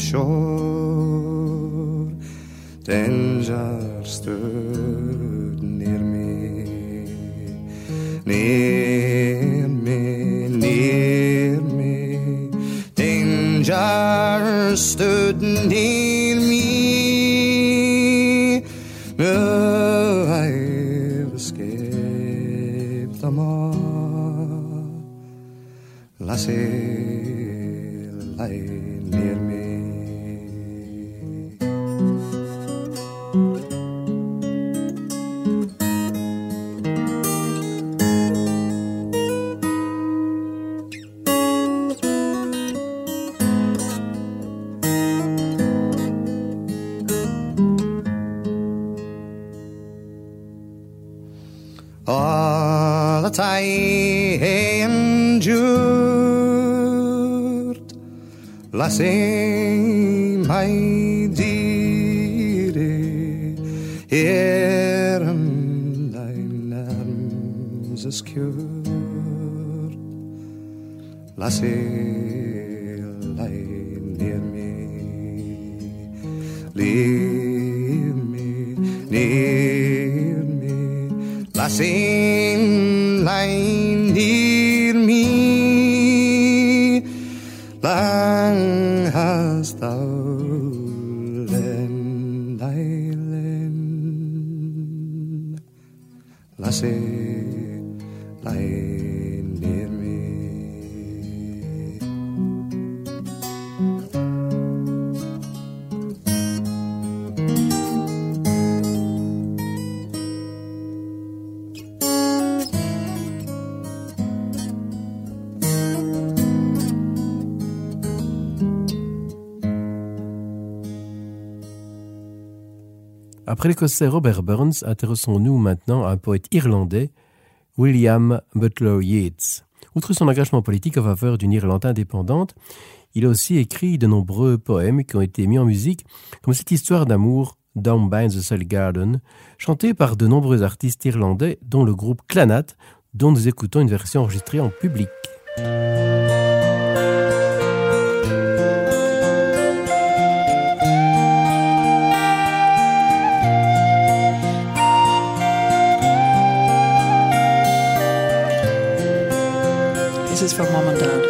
shore. Danger stood near me, near me, near me. Danger stood near me. Oh, I've escaped them all. Lassie, Après l'écossais Robert Burns, intéressons-nous maintenant à un poète irlandais, William Butler Yeats. Outre son engagement politique en faveur d'une Irlande indépendante, il a aussi écrit de nombreux poèmes qui ont été mis en musique, comme cette histoire d'amour Down by the Sally Garden, chantée par de nombreux artistes irlandais, dont le groupe Clanat, dont nous écoutons une version enregistrée en public. This is for mom and dad.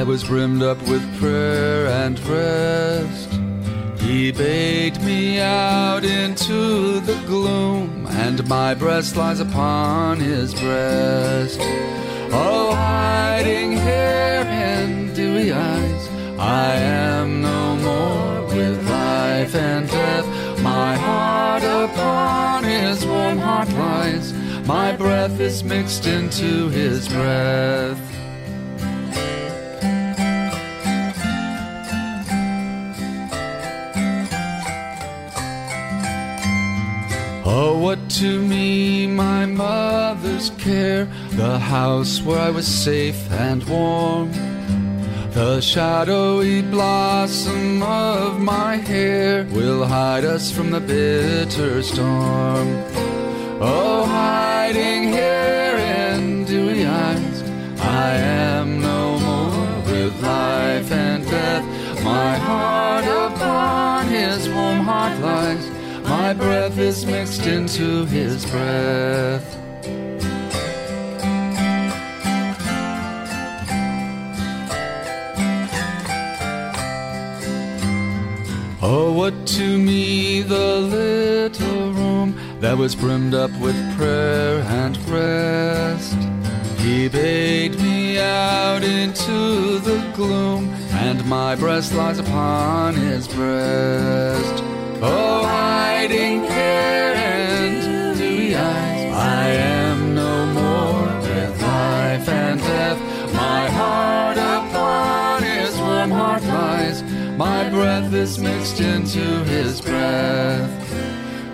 That was brimmed up with prayer and rest. He bade me out into the gloom, and my breast lies upon his breast. Oh, hiding here in dewy eyes, I am no more with life and death. My heart upon his warm heart lies. My breath is mixed into his breath. Oh, what to me my mother's care, the house where I was safe and warm, the shadowy blossom of my hair will hide us from the bitter storm. Oh, hiding here in dewy eyes, I am no more with life and death. My heart upon his warm heart lies. My breath is mixed into his breath. Oh, what to me the little room that was brimmed up with prayer and rest. He bade me out into the gloom, and my breast lies upon his breast. Oh, hiding here in dewy eyes, I am no more with life and death. My heart upon his warm heart lies. My breath is mixed into his breath.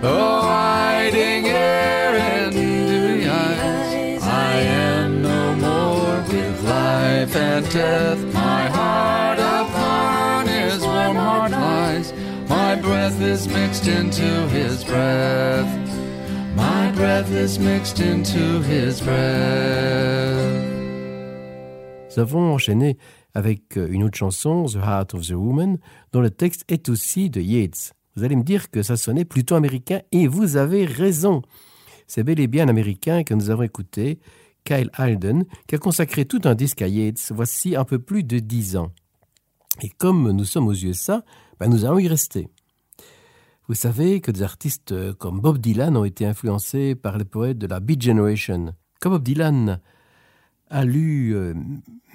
Oh, hiding here in dewy eyes, I am no more with life and death. My heart upon his warm heart lies. My breath is mixed into his breath. My breath is mixed into his breath. Nous avons enchaîné avec euh, une autre chanson, The Heart of the Woman, dont le texte est aussi de Yeats. Vous allez me dire que ça sonnait plutôt américain et vous avez raison. c'est bel et bien un Américain que nous avons écouté, Kyle Alden, qui a consacré tout un disque à Yates, voici un peu plus de dix ans. Et comme nous sommes aux USA, ben nous allons y rester. Vous savez que des artistes comme Bob Dylan ont été influencés par les poètes de la Beat Generation. Comme Bob Dylan a lu euh,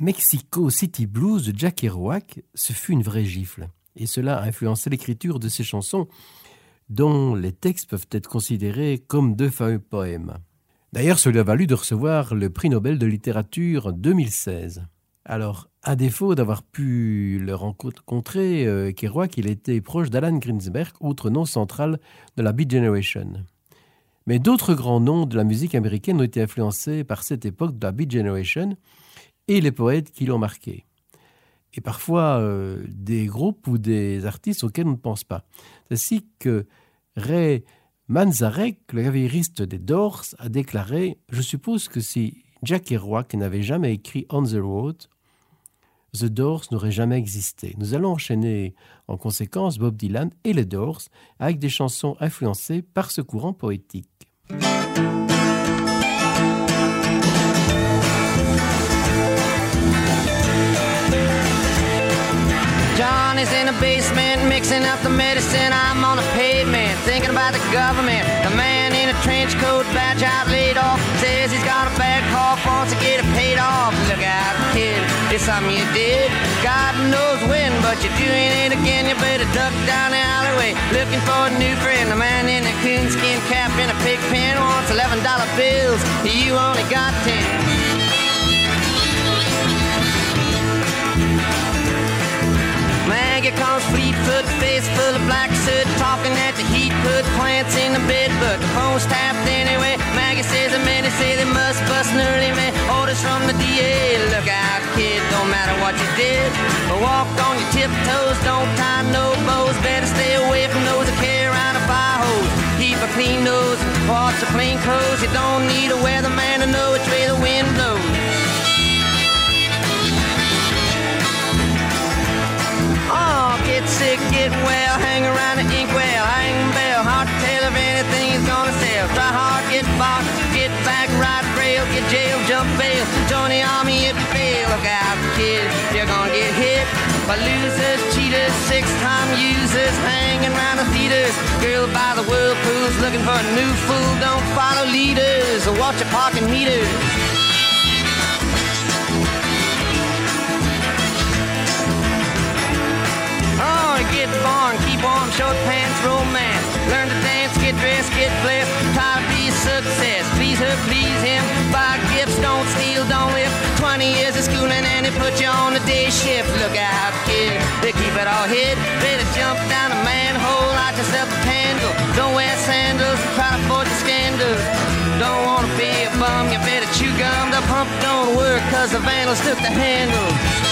Mexico City Blues de Jack Kerouac, ce fut une vraie gifle. Et cela a influencé l'écriture de ces chansons, dont les textes peuvent être considérés comme de fameux poèmes. D'ailleurs, cela a valu de recevoir le prix Nobel de littérature 2016. Alors, à défaut d'avoir pu le rencontrer, Kerouac, il était proche d'Alan Greensberg, autre nom central de la Beat Generation. Mais d'autres grands noms de la musique américaine ont été influencés par cette époque de la Beat Generation et les poètes qui l'ont marqué. Et parfois euh, des groupes ou des artistes auxquels on ne pense pas. C'est ainsi que Ray Manzarek, le claviériste des Doors, a déclaré Je suppose que si Jack Kerouac n'avait jamais écrit On the Road, The Doors n'aurait jamais existé. Nous allons enchaîner en conséquence Bob Dylan et les Doors avec des chansons influencées par ce courant poétique. A trench coat, badge out laid off, says he's got a bad cough, wants to get it paid off. Look out, kid, it's something you did. God knows when, but you're doing it again. You better duck down the alleyway looking for a new friend. The man in a coonskin cap and a pig pen wants eleven dollar bills. You only got ten. Maggie comes fleet-foot, face full of black soot, talking at the heat, put plants in the bed, but the phone's tapped anyway. Maggie says the men say they must bust an early man. Orders from the DA, look out, kid, don't matter what you did. Walk on your tiptoes, don't tie no bows, better stay away from those that carry around a fire hose. Keep a clean nose, parts of plain clothes. You don't need a weatherman to know which way the wind blows. Sick, get well, hang around the inkwell, hang bell, hard to tell if anything's gonna sell. Try hard, get bought, get back, ride rail, get jail, jump bail, join the army if you fail. Look out, kid, you're gonna get hit by losers, cheaters, six-time users, hanging around the theaters. Girl by the whirlpools, looking for a new fool. Don't follow leaders or watch your parking meters. Short pants, romance. Learn to dance, get dressed, get blessed. To be success. Please her, please him. Buy gifts, don't steal, don't live. 20 years of schooling and they put you on the day shift. Look out, kid, they keep it all hid. Better jump down a manhole, light yourself a candle. Don't wear sandals, try to avoid the scandals. Don't wanna be a bum, you better chew gum. The pump don't work cause the vandals took the handle.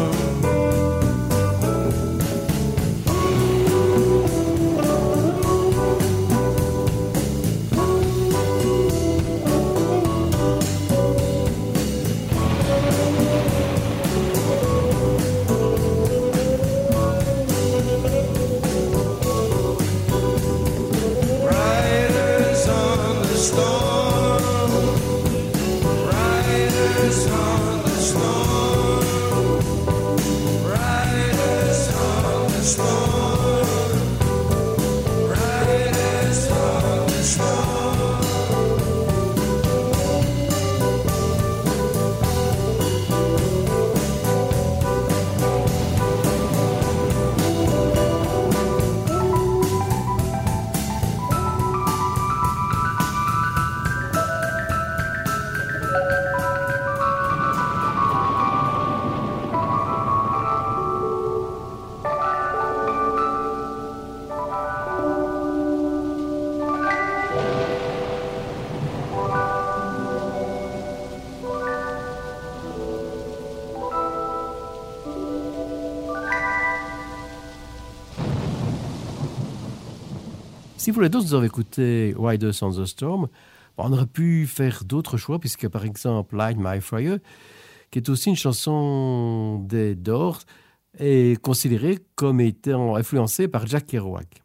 Si vous les d'autres, vous avez écouté Riders on the Storm, on aurait pu faire d'autres choix, puisque par exemple Light My Fire, qui est aussi une chanson des Doors, est considérée comme étant influencée par Jack Kerouac.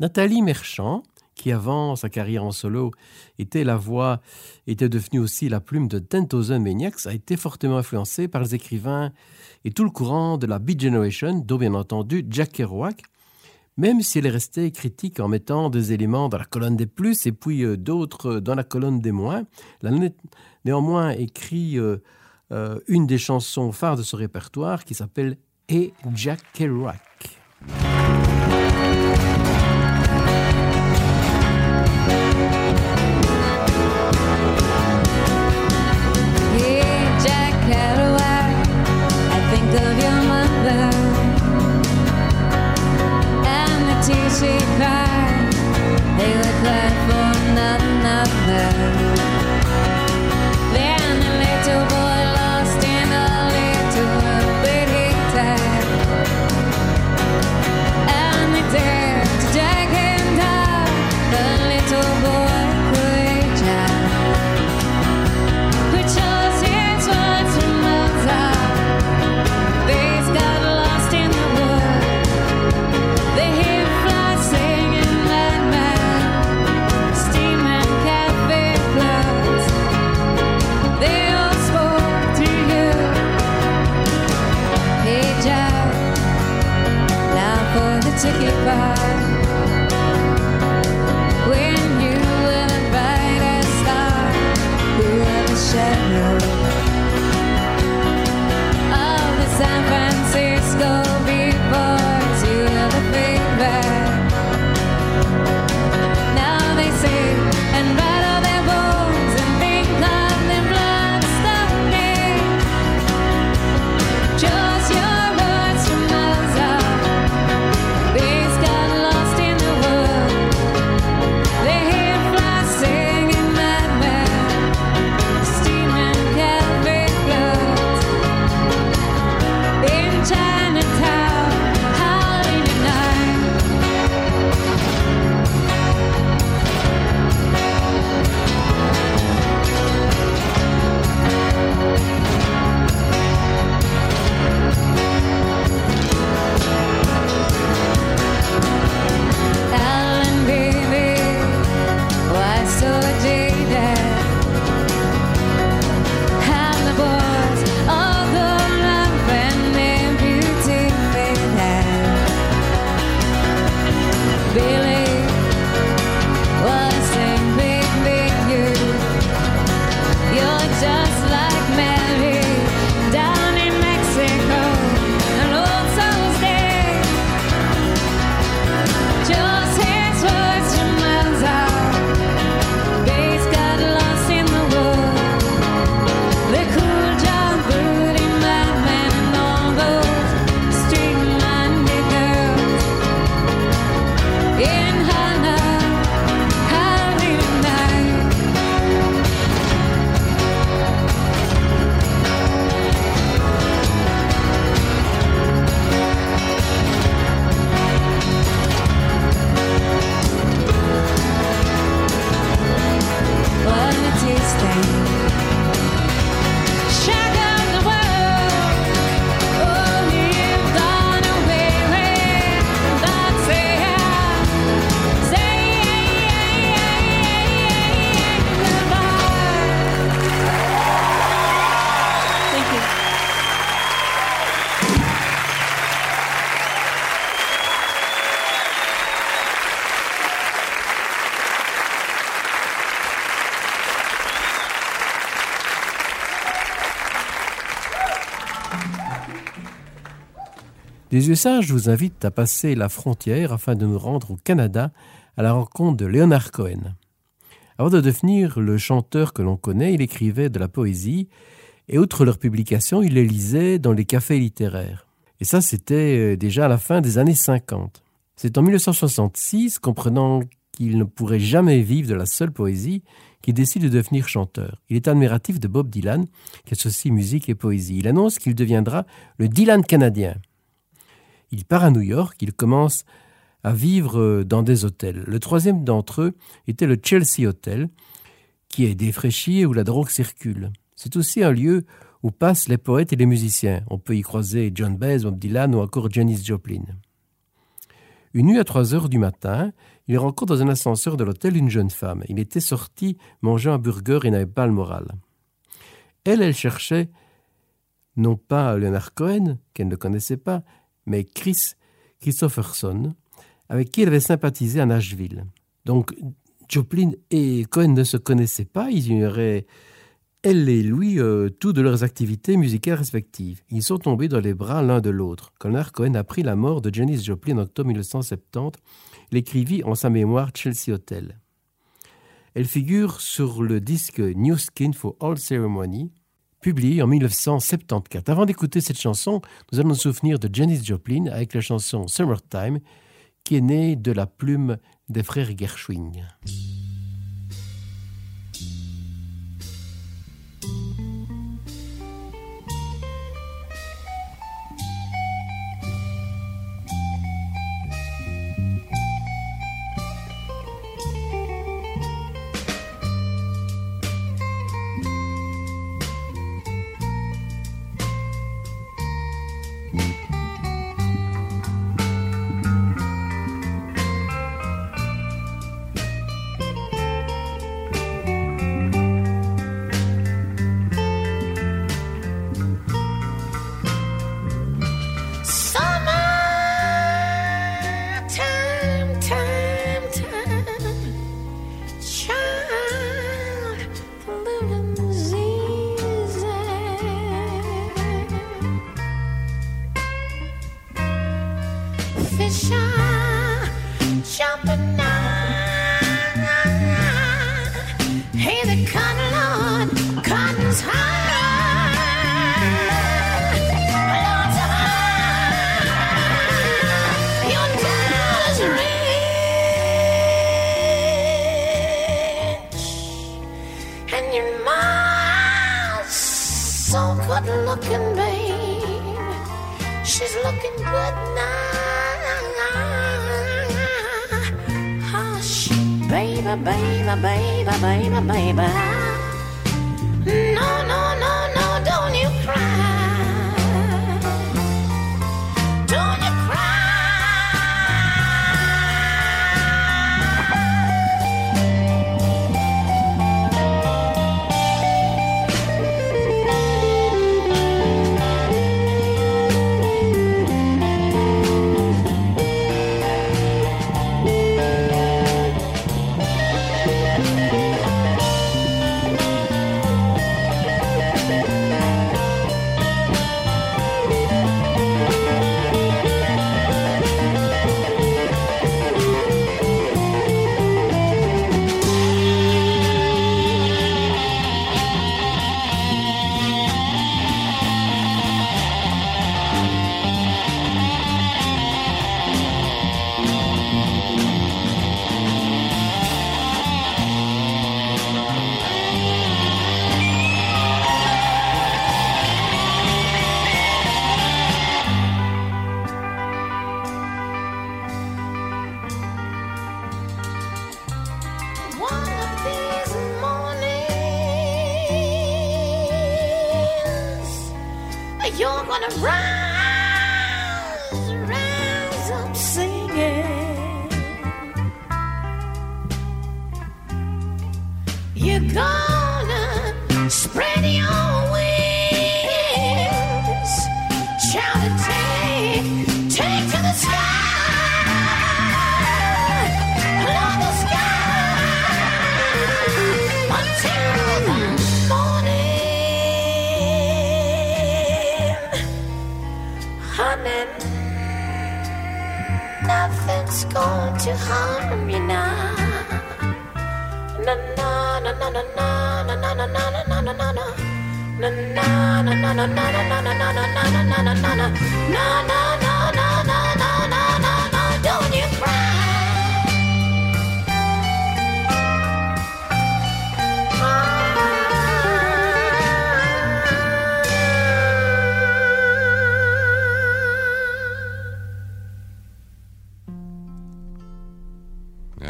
Nathalie Merchant, qui avant sa carrière en solo était la voix, était devenue aussi la plume de Ten Thousand Maniacs, a été fortement influencée par les écrivains et tout le courant de la Beat Generation, dont bien entendu Jack Kerouac, même s'il est resté critique en mettant des éléments dans la colonne des plus et puis euh, d'autres dans la colonne des moins. Il a né- néanmoins écrit euh, euh, une des chansons phares de ce répertoire qui s'appelle Et Jack Kerouac. She cried. They were cried for none for the ticket Des USA, je vous invite à passer la frontière afin de nous rendre au Canada à la rencontre de Leonard Cohen. Avant de devenir le chanteur que l'on connaît, il écrivait de la poésie et outre leur publication, il les lisait dans les cafés littéraires. Et ça, c'était euh, déjà à la fin des années 50. C'est en 1966, comprenant qu'il ne pourrait jamais vivre de la seule poésie, qu'il décide de devenir chanteur. Il est admiratif de Bob Dylan, qui associe musique et poésie. Il annonce qu'il deviendra le Dylan canadien. Il part à New York, il commence à vivre euh, dans des hôtels. Le troisième d'entre eux était le Chelsea Hotel, qui est défraîchi et où la drogue circule. C'est aussi un lieu où passent les poètes et les musiciens. On peut y croiser John Baez, Bob Dylan ou encore Janis Joplin. Une nuit à 3 heures du matin, il rencontre dans un ascenseur de l'hôtel une jeune femme. Il était sorti manger un burger et n'avait pas le moral. Elle, elle cherchait non pas Leonard Cohen, qu'elle ne connaissait pas, mais Chris Christopherson, avec qui elle avait sympathisé à Nashville. Donc, Joplin et Cohen ne se connaissaient pas, ils ignoraient, elle et lui, euh, tout de leurs activités musicales respectives. Ils sont tombés dans les bras l'un de l'autre. Leonard Cohen apprit la mort de Janis Joplin en octobre 1970, il écrivit en sa mémoire Chelsea Hotel. Elle figure sur le disque New Skin for All Ceremony, publié en 1974. Avant d'écouter cette chanson, nous allons nous souvenir de Janis Joplin avec la chanson Summertime, qui est née de la plume des frères Gershwin.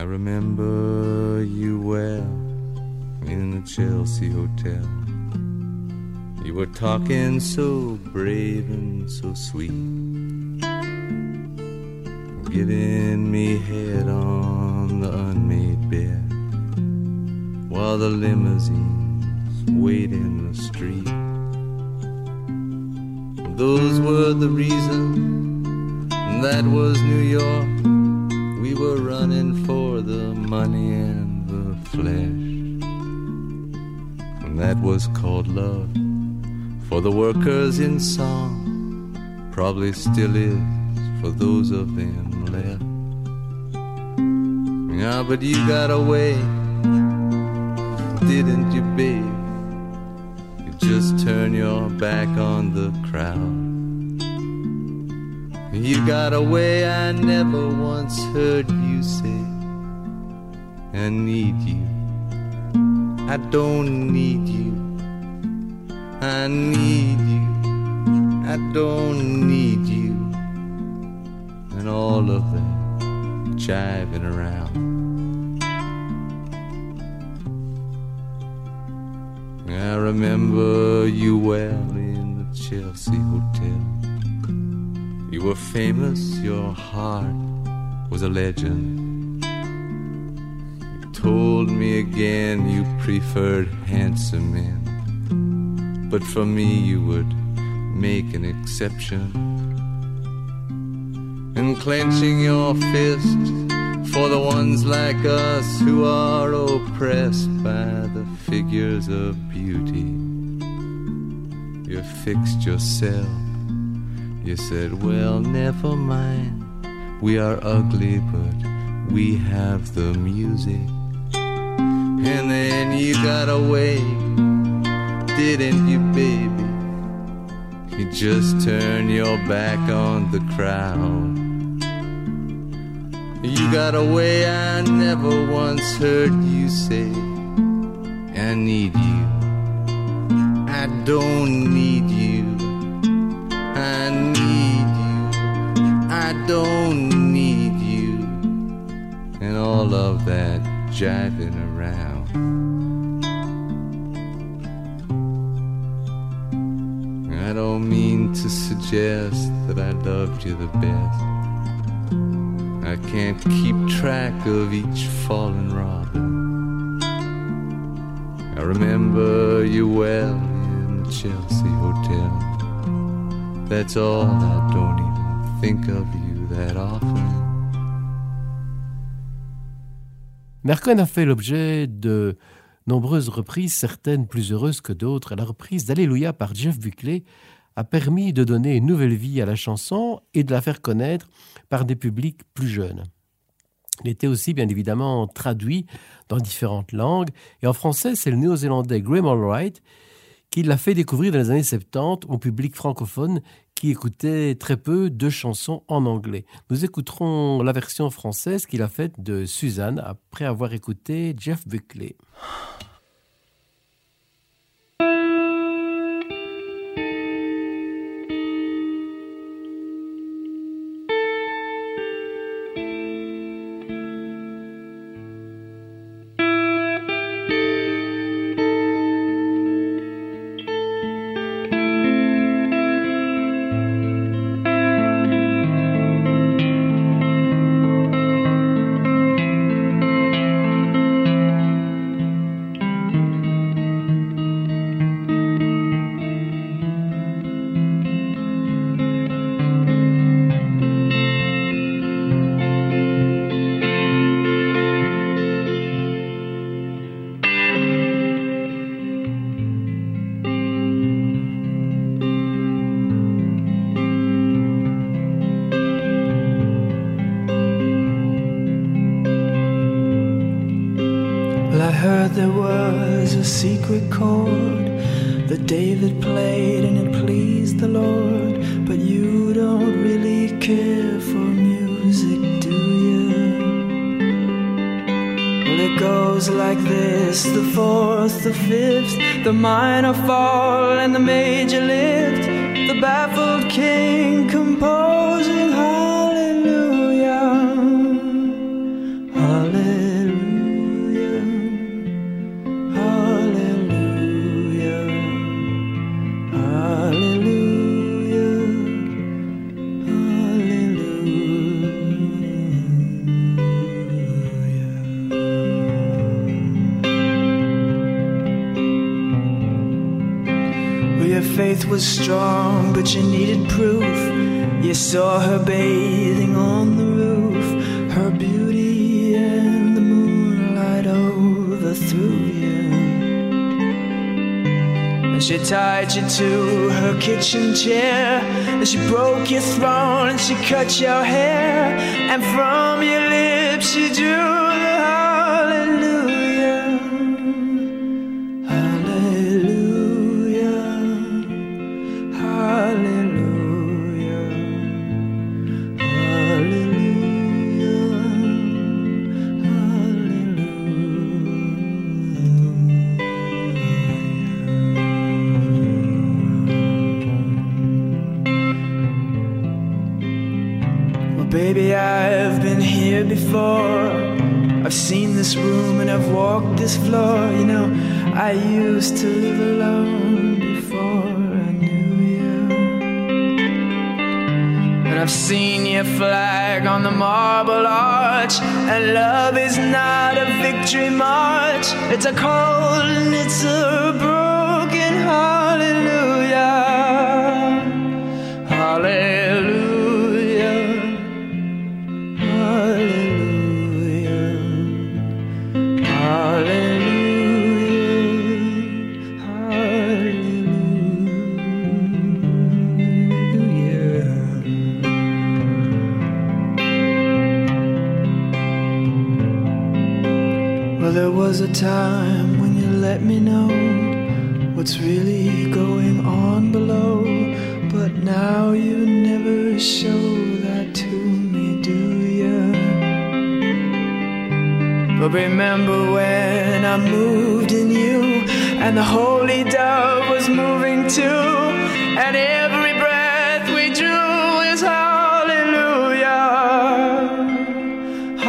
Remember you well in the Chelsea Hotel. You were talking so brave and so sweet, giving me head on the unmade bed while the limousines wait in the street. Those were the reasons, that was New York. We were running money and the flesh. And that was called love for the workers in song. Probably still is for those of them left. Yeah, but you got away, didn't you, babe? You just turn your back on the crowd. You got away, I never once heard you say, I need you. I don't need you. I need you. I don't need you. And all of that jiving around. I remember you well in the Chelsea Hotel. You were famous, your heart was a legend. Told me again you preferred handsome men, but for me you would make an exception. And clenching your fist for the ones like us who are oppressed by the figures of beauty. You fixed yourself you said, Well, never mind. We are ugly, but we have the music. And then you got away, didn't you, baby? You just turned your back on the crowd. You got away, I never once heard you say, I need you. I don't need you. I need you. I don't need you. And all of that jiving around. Don't mean to suggest that I loved you the best. I can't keep track of each fallen robin. I remember you well in the Chelsea Hotel. That's all, I don't even think of you that often. Mercon a fait l'objet de nombreuses reprises, certaines plus heureuses que d'autres. La reprise d'Alléluia par Jeff Buckley a permis de donner une nouvelle vie à la chanson et de la faire connaître par des publics plus jeunes. Il était aussi bien évidemment traduit dans différentes langues et en français c'est le néo-zélandais Graham Allwright qui l'a fait découvrir dans les années 70 au public francophone qui écoutait très peu de chansons en anglais. Nous écouterons la version française qu'il a faite de Suzanne après avoir écouté Jeff Buckley. kitchen chair. And she broke your throne and she cut your hair. And from your lips she drew.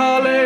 all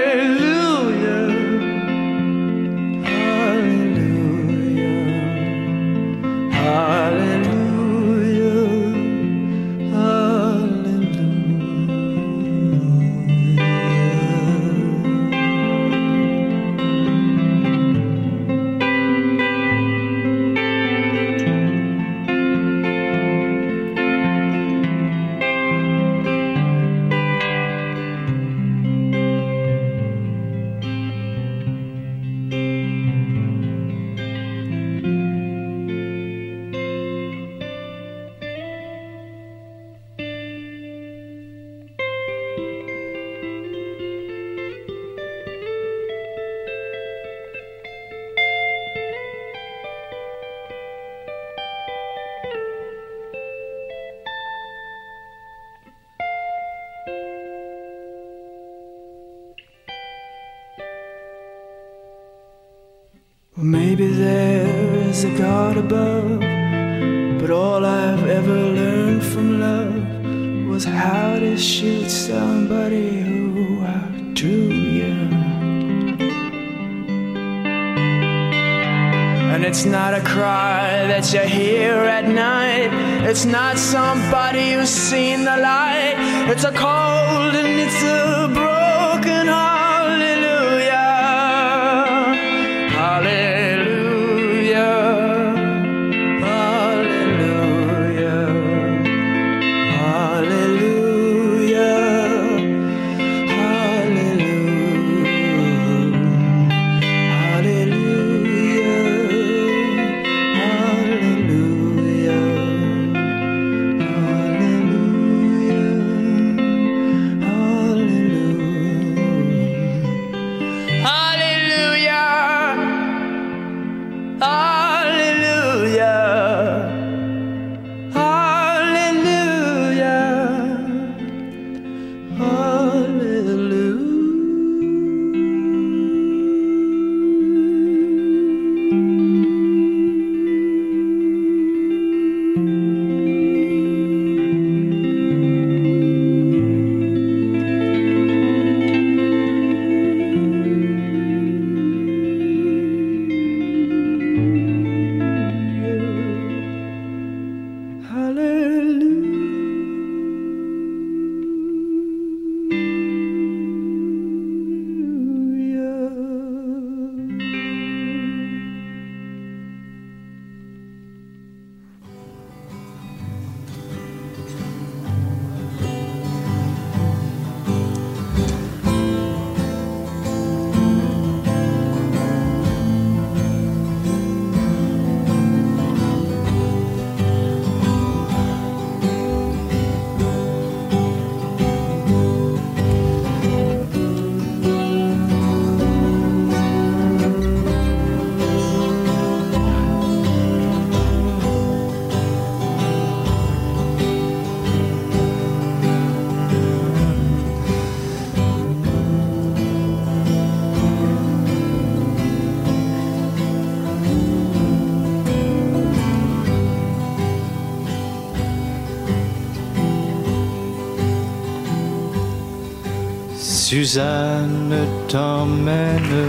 Suzanne t'emmène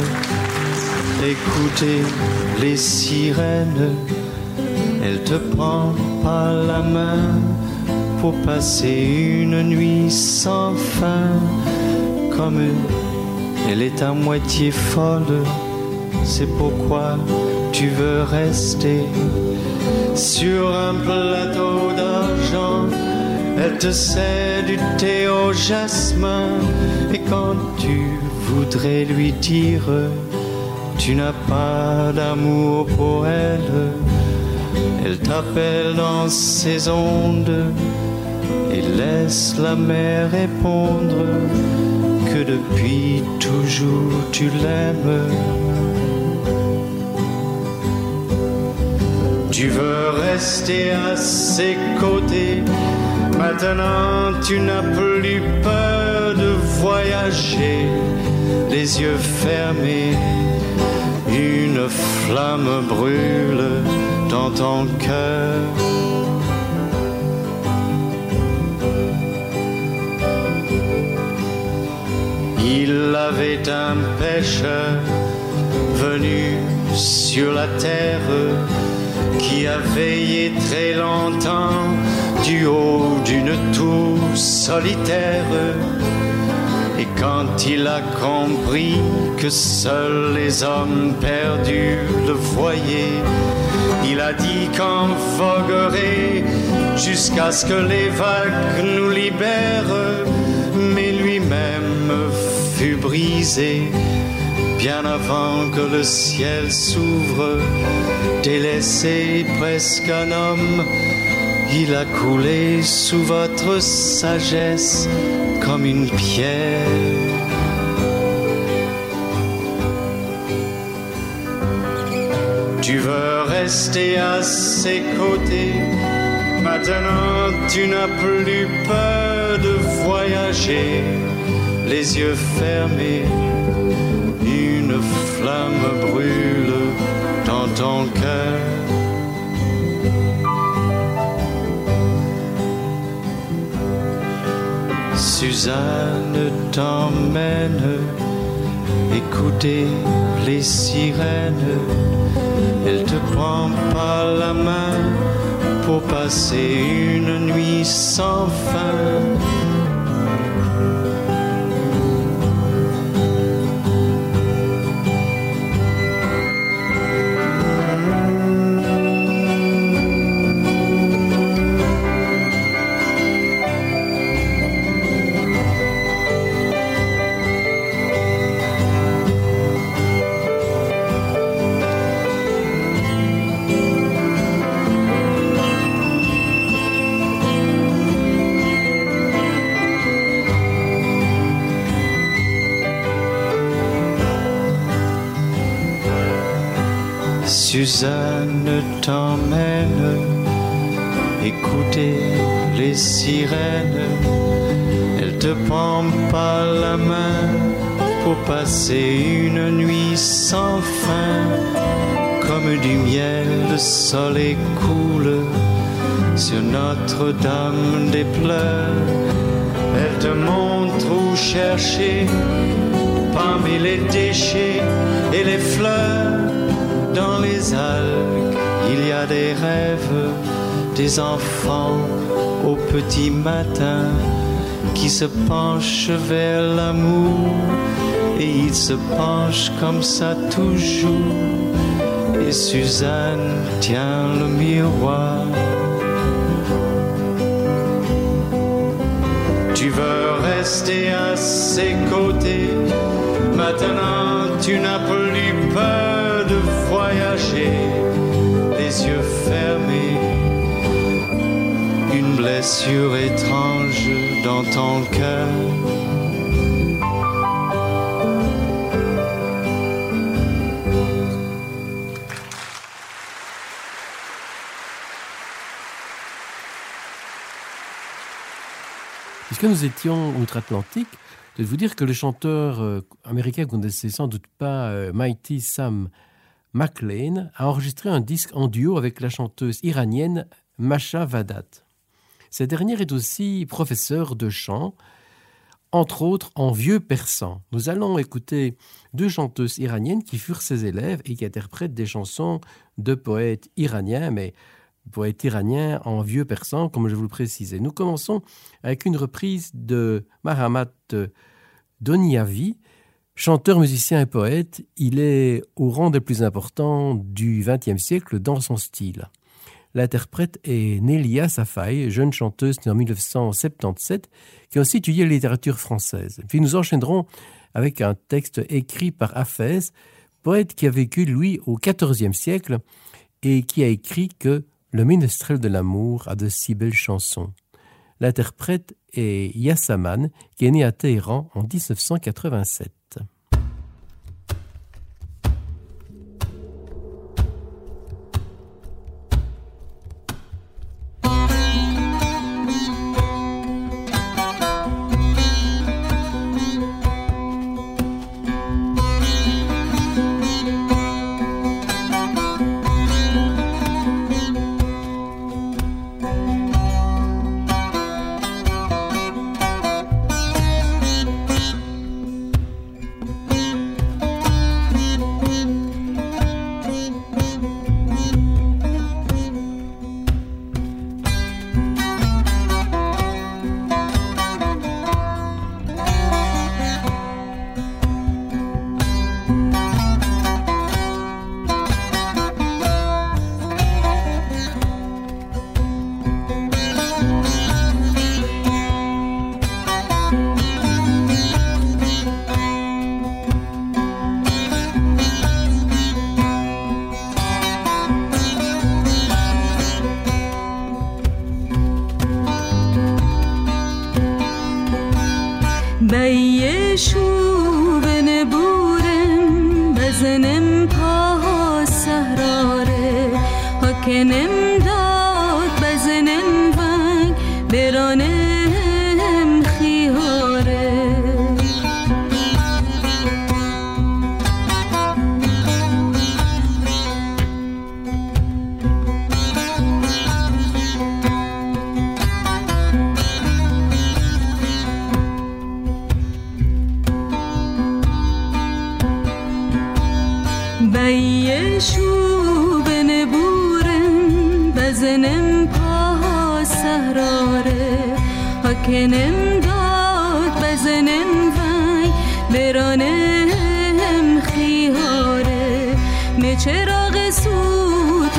écouter les sirènes. Elle te prend par la main pour passer une nuit sans fin. Comme elle est à moitié folle, c'est pourquoi tu veux rester sur un plateau d'argent. Elle te sert du thé au jasmin et quand tu voudrais lui dire tu n'as pas d'amour pour elle, elle t'appelle dans ses ondes et laisse la mer répondre que depuis toujours tu l'aimes. Tu veux rester à ses côtés. Maintenant, tu n'as plus peur de voyager, les yeux fermés. Une flamme brûle dans ton cœur. Il avait un pêcheur venu sur la terre qui a veillé très longtemps du haut d'une tour solitaire. Et quand il a compris que seuls les hommes perdus le voyaient, il a dit qu'on voguerait jusqu'à ce que les vagues nous libèrent. Mais lui-même fut brisé bien avant que le ciel s'ouvre, délaissé presque un homme, il a coulé sous votre sagesse comme une pierre. Tu veux rester à ses côtés, maintenant tu n'as plus peur de voyager, les yeux fermés une flamme brûle Suzanne t'emmène écouter les sirènes. Elle te prend par la main pour passer une nuit sans fin. T'emmène écouter les sirènes. Elle te prend par la main pour passer une nuit sans fin. Comme du miel, le soleil coule sur Notre-Dame des pleurs. Elle te montre où chercher parmi les déchets et les fleurs dans les algues, des rêves, des enfants au petit matin qui se penchent vers l'amour et ils se penchent comme ça toujours. Et Suzanne tient le miroir. Tu veux rester à ses côtés, maintenant tu n'as plus peur de voyager, les yeux fermés, une blessure étrange dans ton cœur. Puisque nous étions outre-Atlantique, de vous dire que le chanteur euh, américain vous ne connaissez sans doute pas, euh, Mighty Sam McLean, a enregistré un disque en duo avec la chanteuse iranienne Masha Vadat. Cette dernière est aussi professeure de chant entre autres en vieux persan. Nous allons écouter deux chanteuses iraniennes qui furent ses élèves et qui interprètent des chansons de poètes iraniens, mais poètes iraniens en vieux persan, comme je vous le précisais. Nous commençons avec une reprise de Mahamat Doniavi, chanteur, musicien et poète. Il est au rang des plus importants du XXe siècle dans son style. L'interprète est Nelia Safai, jeune chanteuse née en 1977, qui a aussi étudié la littérature française. Puis nous enchaînerons avec un texte écrit par Hafez, poète qui a vécu, lui, au XIVe siècle et qui a écrit que le ménestrel de l'amour a de si belles chansons. L'interprète est Yassaman, qui est né à Téhéran en 1987. بیشو بنبورم بزنم پا سهراره. حکنم داد بزنم وی برانم خیاره. می چراغ سو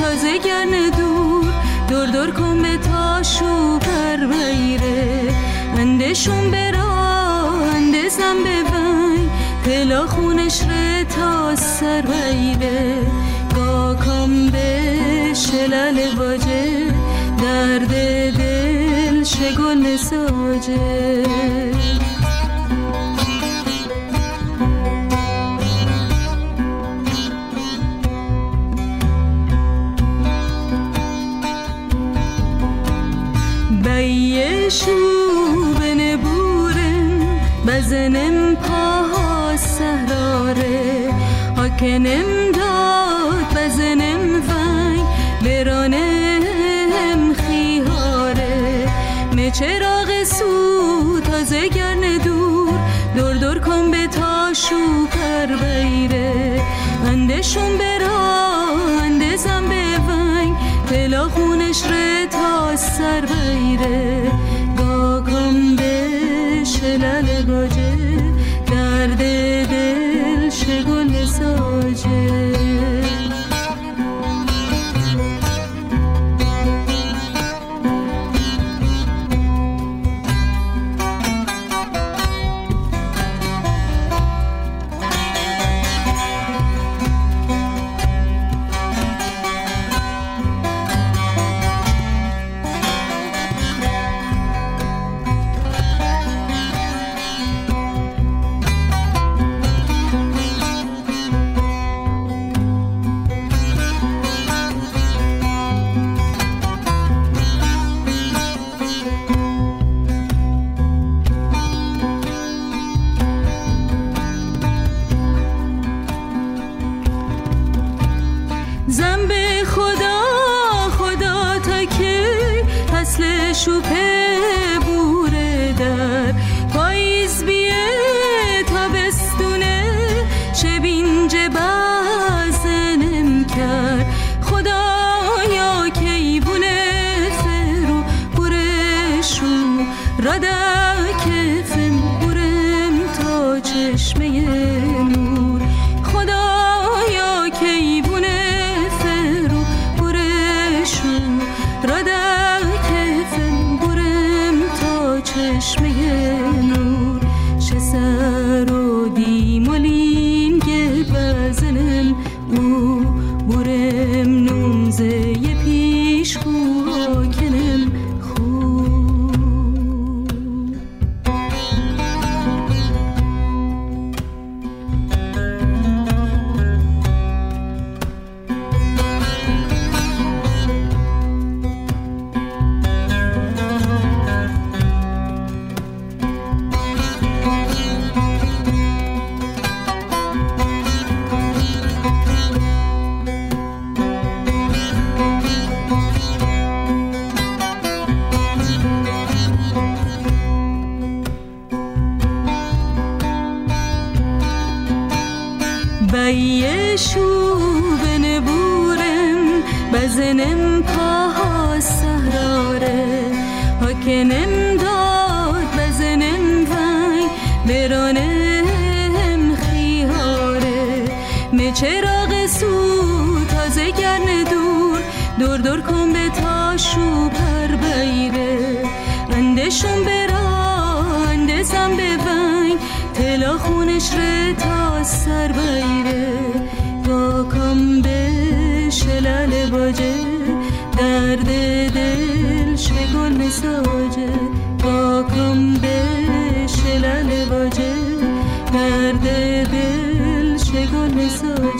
تازه گرن دور. دور دور کن به تاشو پر بیره. اندشون برا اندزم به وی پلا خونش ره تا سر پاکم به شلل باجه درد دل شگون ساجه. شو به نبورم بزنم پاها سهراره. آکنم چراغ سو تازه گرن دور. دور دور کن به تاشو پر بیره. اندشون برا اندزم به ونگ. پلا خونش ره تا سر بیره. زنم پاها سهراره. ها کنم داد بزنم وی برانم خیاره. می چراغ سو تازه گرن دور. دور دور کن به تاشو پر بیره. اندشم برا اندزم به وی تلا خونش ره تا سر بیره. لال باجه درد دل شگل مساجه پاکم بشه لال باجه درد دل شگل مساجه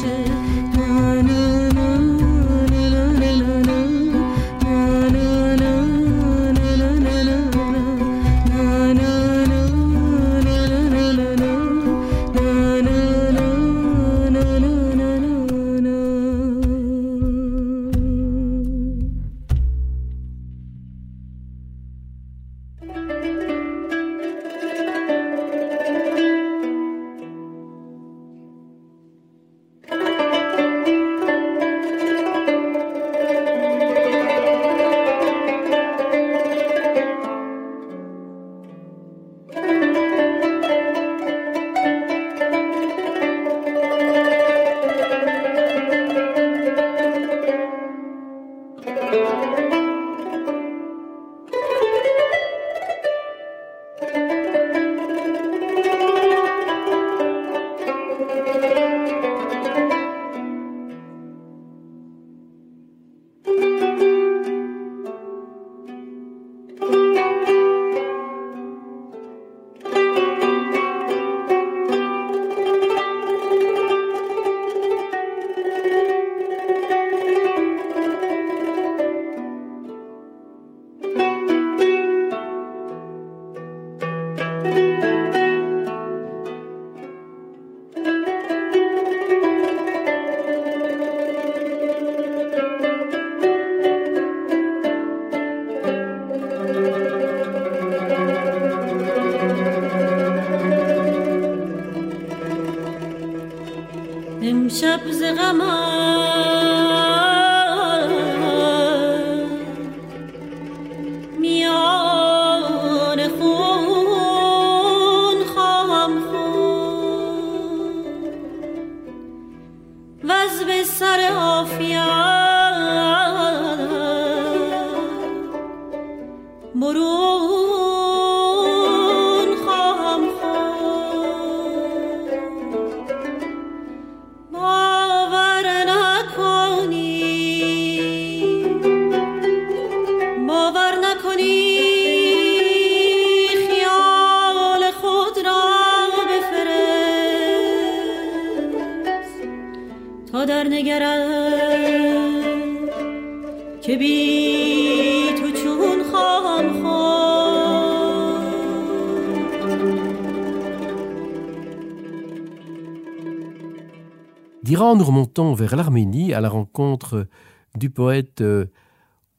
Iran, nous remontons vers l'Arménie à la rencontre du poète euh,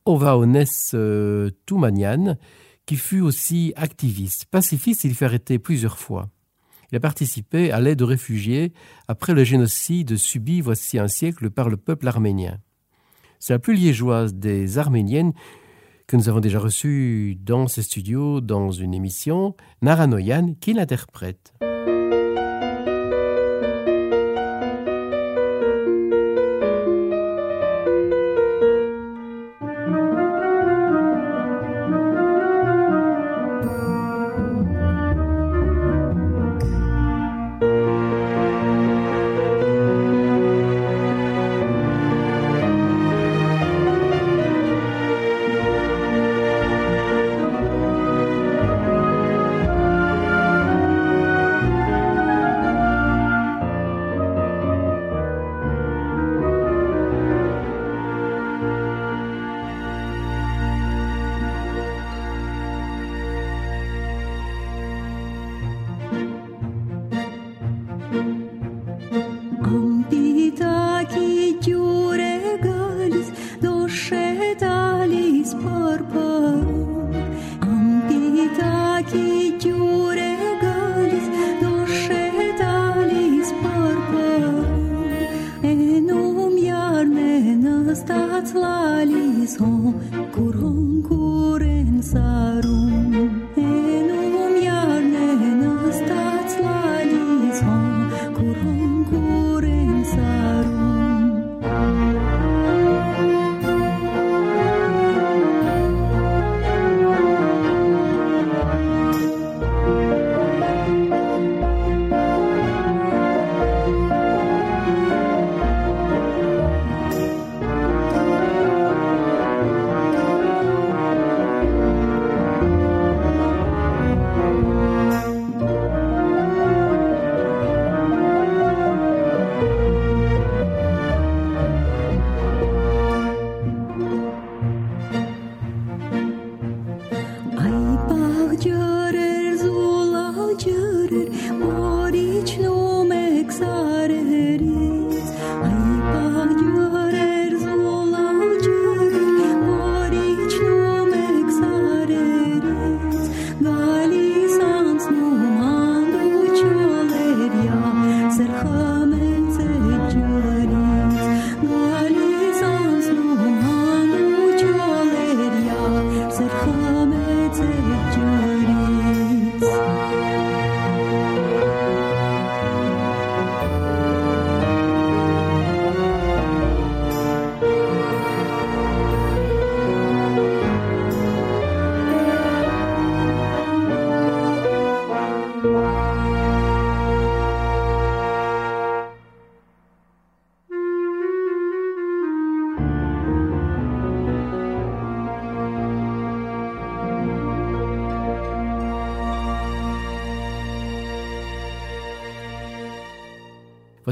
Ovaones euh, Toumanian, qui fut aussi activiste. Pacifiste, il fut arrêté plusieurs fois. Il a participé à l'aide aux réfugiés après le génocide subi voici un siècle par le peuple arménien. C'est la plus liégeoise des Arméniennes que nous avons déjà reçue dans ces studios dans une émission, Naranoyan, qui l'interprète.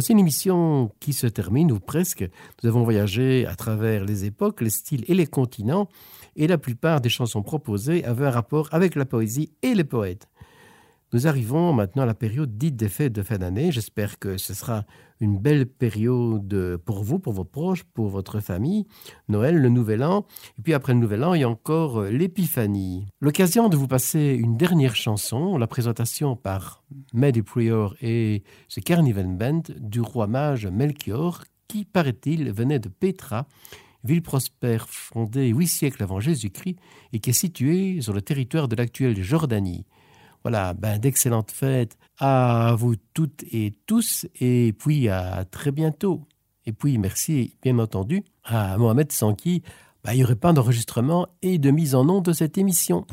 Voici une émission qui se termine, ou presque. Nous avons voyagé à travers les époques, les styles et les continents, et la plupart des chansons proposées avaient un rapport avec la poésie et les poètes. Nous arrivons maintenant à la période dite des fêtes de fin d'année. J'espère que ce sera une belle période pour vous, pour vos proches, pour votre famille. Noël, le Nouvel An. Et puis après le Nouvel An, il y a encore euh, l'Épiphanie. L'occasion de vous passer une dernière chanson, la présentation par Mehdi Prior et The Carnival Band du roi mage Melchior, qui, paraît-il, venait de Petra, ville prospère fondée huit siècles avant Jésus-Christ et qui est située sur le territoire de l'actuelle Jordanie. Voilà, ben, d'excellentes fêtes à vous toutes et tous, et puis à très bientôt. Et puis merci, bien entendu, à Mohamed sans ben, il n'y aurait pas d'enregistrement et de mise en onde de cette émission.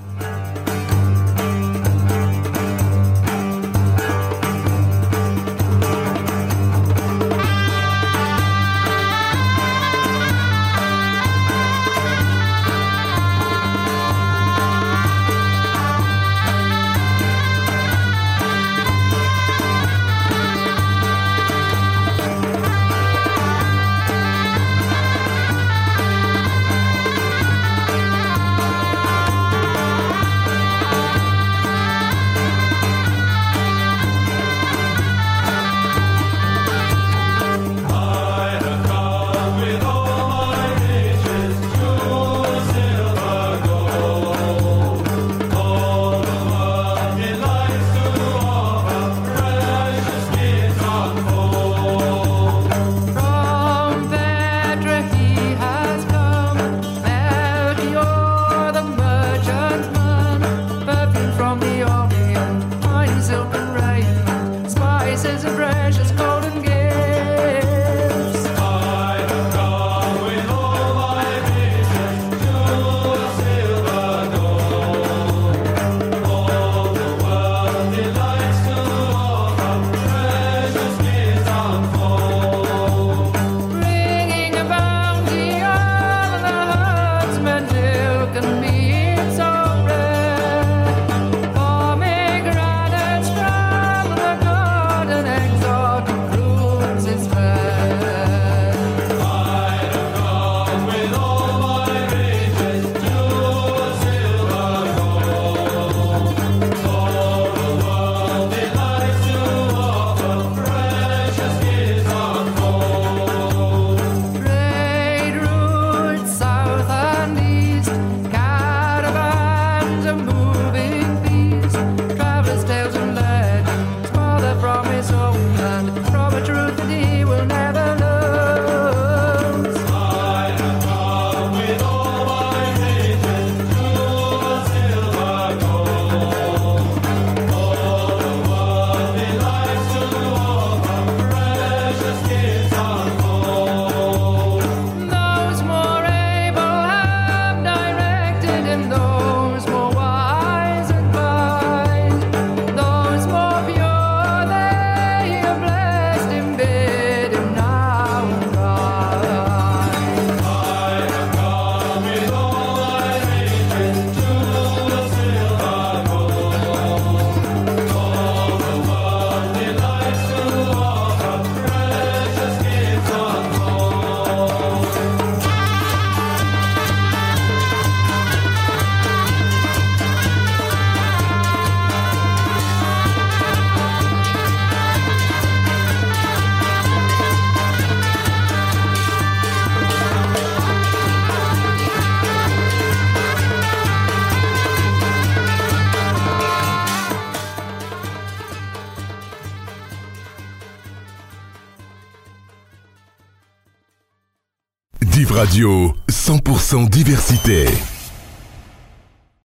Radio, 100% diversité.